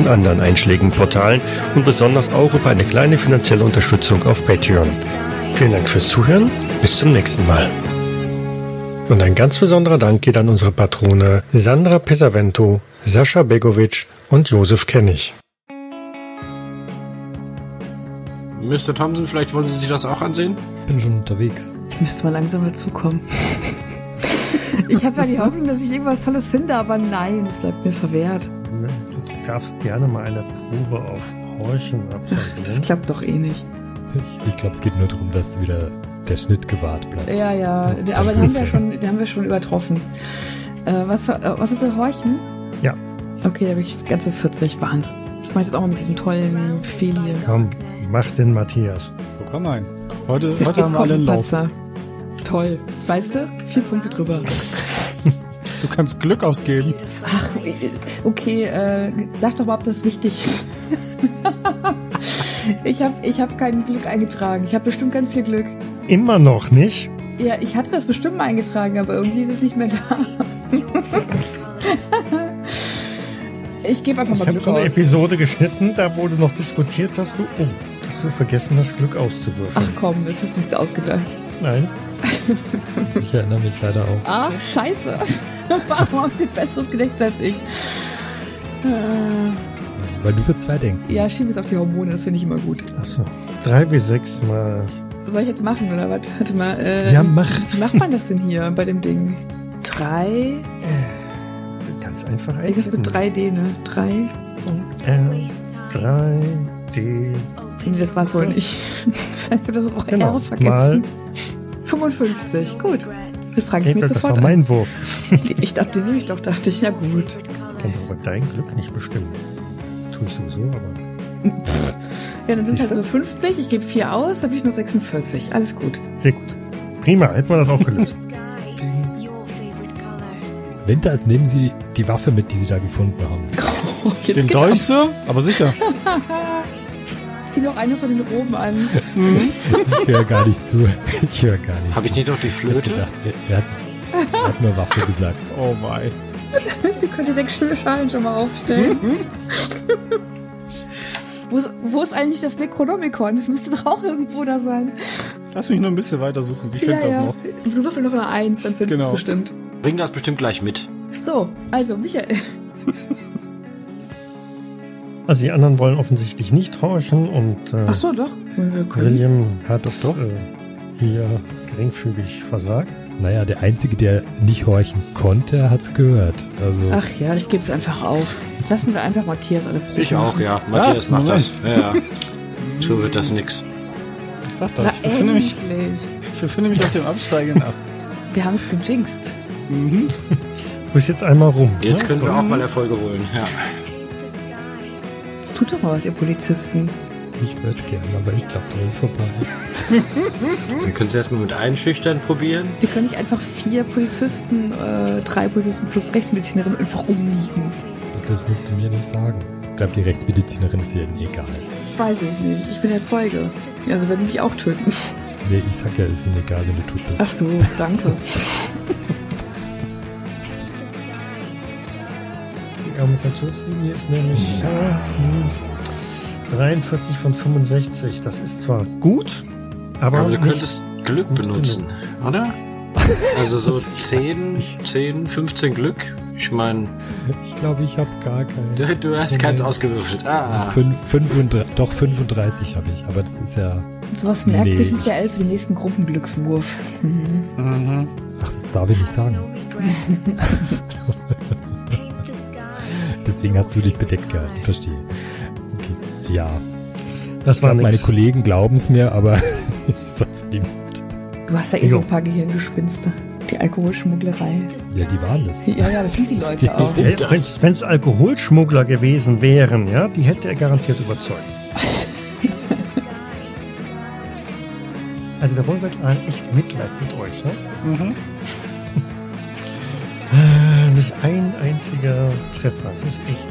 und anderen einschlägigen Portalen und besonders auch über eine kleine finanzielle Unterstützung auf Patreon. Vielen Dank fürs Zuhören, bis zum nächsten Mal. Und ein ganz besonderer Dank geht an unsere Patrone Sandra Pesavento, Sascha Begovic und Josef Kennig. Mr. Thompson, vielleicht wollen Sie sich das auch ansehen? Bin schon unterwegs. Ich müsste mal langsam dazukommen. ich habe ja die Hoffnung, dass ich irgendwas Tolles finde, aber nein, es bleibt mir verwehrt. Du darfst gerne mal eine Probe auf Horchen Das absolvieren. klappt doch eh nicht. Ich, ich glaube, es geht nur darum, dass wieder der Schnitt gewahrt bleibt. Ja, ja, der, aber den haben wir schon, den haben wir schon übertroffen. Äh, was, äh, was ist so Horchen? Ja. Okay, da habe ich ganze 40. Wahnsinn. Das mache ich jetzt auch mal mit diesem tollen Fehl hier. Komm, mach den Matthias. Oh, komm rein. Heute, heute haben wir alle einen Lauf. Toll. Weißt du? Vier Punkte drüber. Du kannst Glück ausgeben. Ach, okay, äh, sag doch mal, ob das wichtig ist. ich habe ich hab kein Glück eingetragen. Ich habe bestimmt ganz viel Glück. Immer noch nicht? Ja, ich hatte das bestimmt mal eingetragen, aber irgendwie ist es nicht mehr da. ich gebe einfach mal ich Glück so eine aus. Episode geschnitten, da wurde noch diskutiert, dass du, oh, dass du vergessen hast, Glück auszuwürfeln. Ach komm, das hast du jetzt ausgedacht. Nein. Ich erinnere mich leider auch. Ach, scheiße. Warum habt ihr besseres Gedächtnis als ich? Äh, Weil du für zwei denkst. Ja, schieb es auf die Hormone, das finde ich immer gut. Achso. Drei bis sechs Mal. Was soll ich jetzt machen, oder was? Warte mal. Äh, Ja, mach. Wie macht man das denn hier bei dem Ding? Drei? Ganz einfach Irgendwas eingeben. mit 3D, ne? Drei? R, 3, D. Nee, das war's wohl nicht. Ich habe das R Genau. vergessen. 55. Gut. Das trage ich Nee, mir das war sofort mein ein. Wurf. Ich dachte, den nehme ich doch, dachte ich. Ja gut. Ich kann doch aber dein Glück nicht bestimmen. Tue ich sowieso, aber. Ja, dann sind es halt nur 50. Ich gebe vier aus, habe ich nur 46. Alles gut. Sehr gut. Prima, hätten wir das auch gelöst. Winter ist, nehmen Sie die Waffe mit, die Sie da gefunden haben. Oh, Den Dolch. Sir? Aber sicher. Zieh noch eine von den Roben an. Ich höre gar nicht zu. Ich höre gar nicht Habe ich zu. nicht noch die Ich hab Flöte? gedacht, er, er, hat, er hat nur Waffe gesagt. Oh mein. Ihr könnt die sechs schöne Schalen schon mal aufstellen. wo, ist, wo ist eigentlich das Necronomicon? Das müsste doch auch irgendwo da sein. Lass mich nur ein bisschen weiter suchen. Ich finde das noch. Du würfel noch eine Eins, dann findest du Genau. es bestimmt. Bring das bestimmt gleich mit. So, also Michael. Also die anderen wollen offensichtlich nicht horchen und äh, Ach so, doch. Wir können. William hat doch, doch. Äh, hier geringfügig versagt. Naja, der Einzige, der nicht horchen konnte, hat's gehört. Also, Ach ja, ich gebe es einfach auf. Lassen wir einfach Matthias alle Proben Ich auch, ja. Matthias Was? macht das. Ja, ja. So wird das nix. Ich sag doch, Na, ich befinde, mich, ich befinde mich auf dem absteigenden Ast. Wir haben es gejinxt. Mhm. Du bist jetzt einmal rum. Jetzt ne? können wir auch mal Erfolge holen. Ja. Jetzt tut doch mal was, ihr Polizisten. ich würde gerne, aber ich glaube, der ist vorbei. Wir können es erstmal mit einschüchtern probieren. Die können nicht einfach vier Polizisten, äh, drei Polizisten plus Rechtsmedizinerin einfach umliegen. Das musst du mir nicht sagen. Ich glaube, die Rechtsmedizinerin ist ihr egal. Weiß ich nicht. Ich bin der Zeuge. Also werden sie mich auch töten. Nee, ich sag ja, ist ihnen egal, wenn du tot bist. Ach so, danke. Argumentationslinie ist nämlich äh, 43 von 65. Das ist zwar gut, aber, Aber du könntest Glück benutzen, oder? Also so 10, 10, 15 Glück. Ich meine, Ich glaube, ich habe gar keinen. du, du hast keins ausgewürfelt. Ah. Fünf, 35, doch 35 habe ich, aber das ist ja. Sowas merkt Nee, sich ich- Michael für den nächsten Gruppenglückswurf. Mhm. Mhm. Ach, das darf ich nicht sagen. Deswegen hast du dich bedeckt gehalten, verstehe. Okay, ja. das Ich war glaube, meine. Kollegen glauben es mir, aber sonst niemand. Du hast ja eh so Jo. ein paar Gehirngespinste. Die Alkoholschmugglerei. Ja, die waren das. Ja, ja, das sind die Leute auch. sind das. Wenn es Alkoholschmuggler gewesen wären, ja, die hätte er garantiert überzeugt. Also da wollen wir gerade echt Mitleid mit euch, ne? Mhm. Nicht ein einziger Treffer. Das ist echt.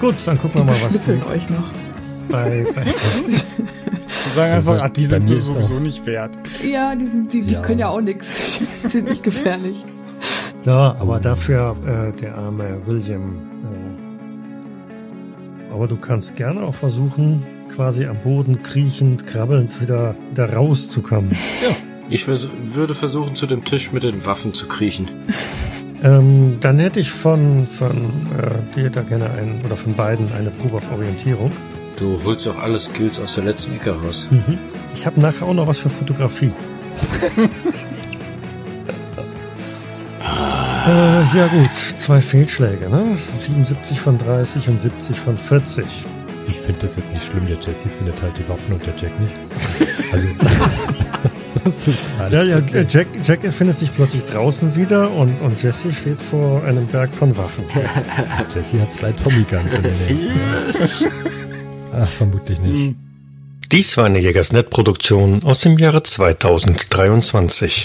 Gut, dann gucken wir mal, was Schnüffeln euch noch. bei, bei Die sagen einfach, ach, die Bei sind so sowieso nicht wert. Ja, die, sind, die, die Ja. können ja auch nix. Die sind nicht gefährlich. So, aber dafür äh, der arme William. Äh, aber du kannst gerne auch versuchen, quasi am Boden kriechend, krabbelnd wieder, wieder rauszukommen. Ich vers würde versuchen, zu dem Tisch mit den Waffen zu kriechen. ähm, dann hätte ich von, von äh, dir da gerne einen, oder von beiden eine Probe auf Orientierung. Du holst auch alle Skills aus der letzten Ecke raus. Mhm. Ich habe nachher auch noch was für Fotografie. äh, ja gut, zwei Fehlschläge, ne? 77 von 30 und 70 von 40. Ich finde das jetzt nicht schlimm. Der Jesse findet halt die Waffen und der Jack nicht. Also, das ist alles ja, ja, okay. Jack, Jack findet sich plötzlich draußen wieder und, und Jesse steht vor einem Berg von Waffen. Jesse hat zwei Tommy Guns in der Nähe. Yes. Ach, vermutlich nicht. Dies war eine Jägersnet-Produktion aus dem Jahre 2023.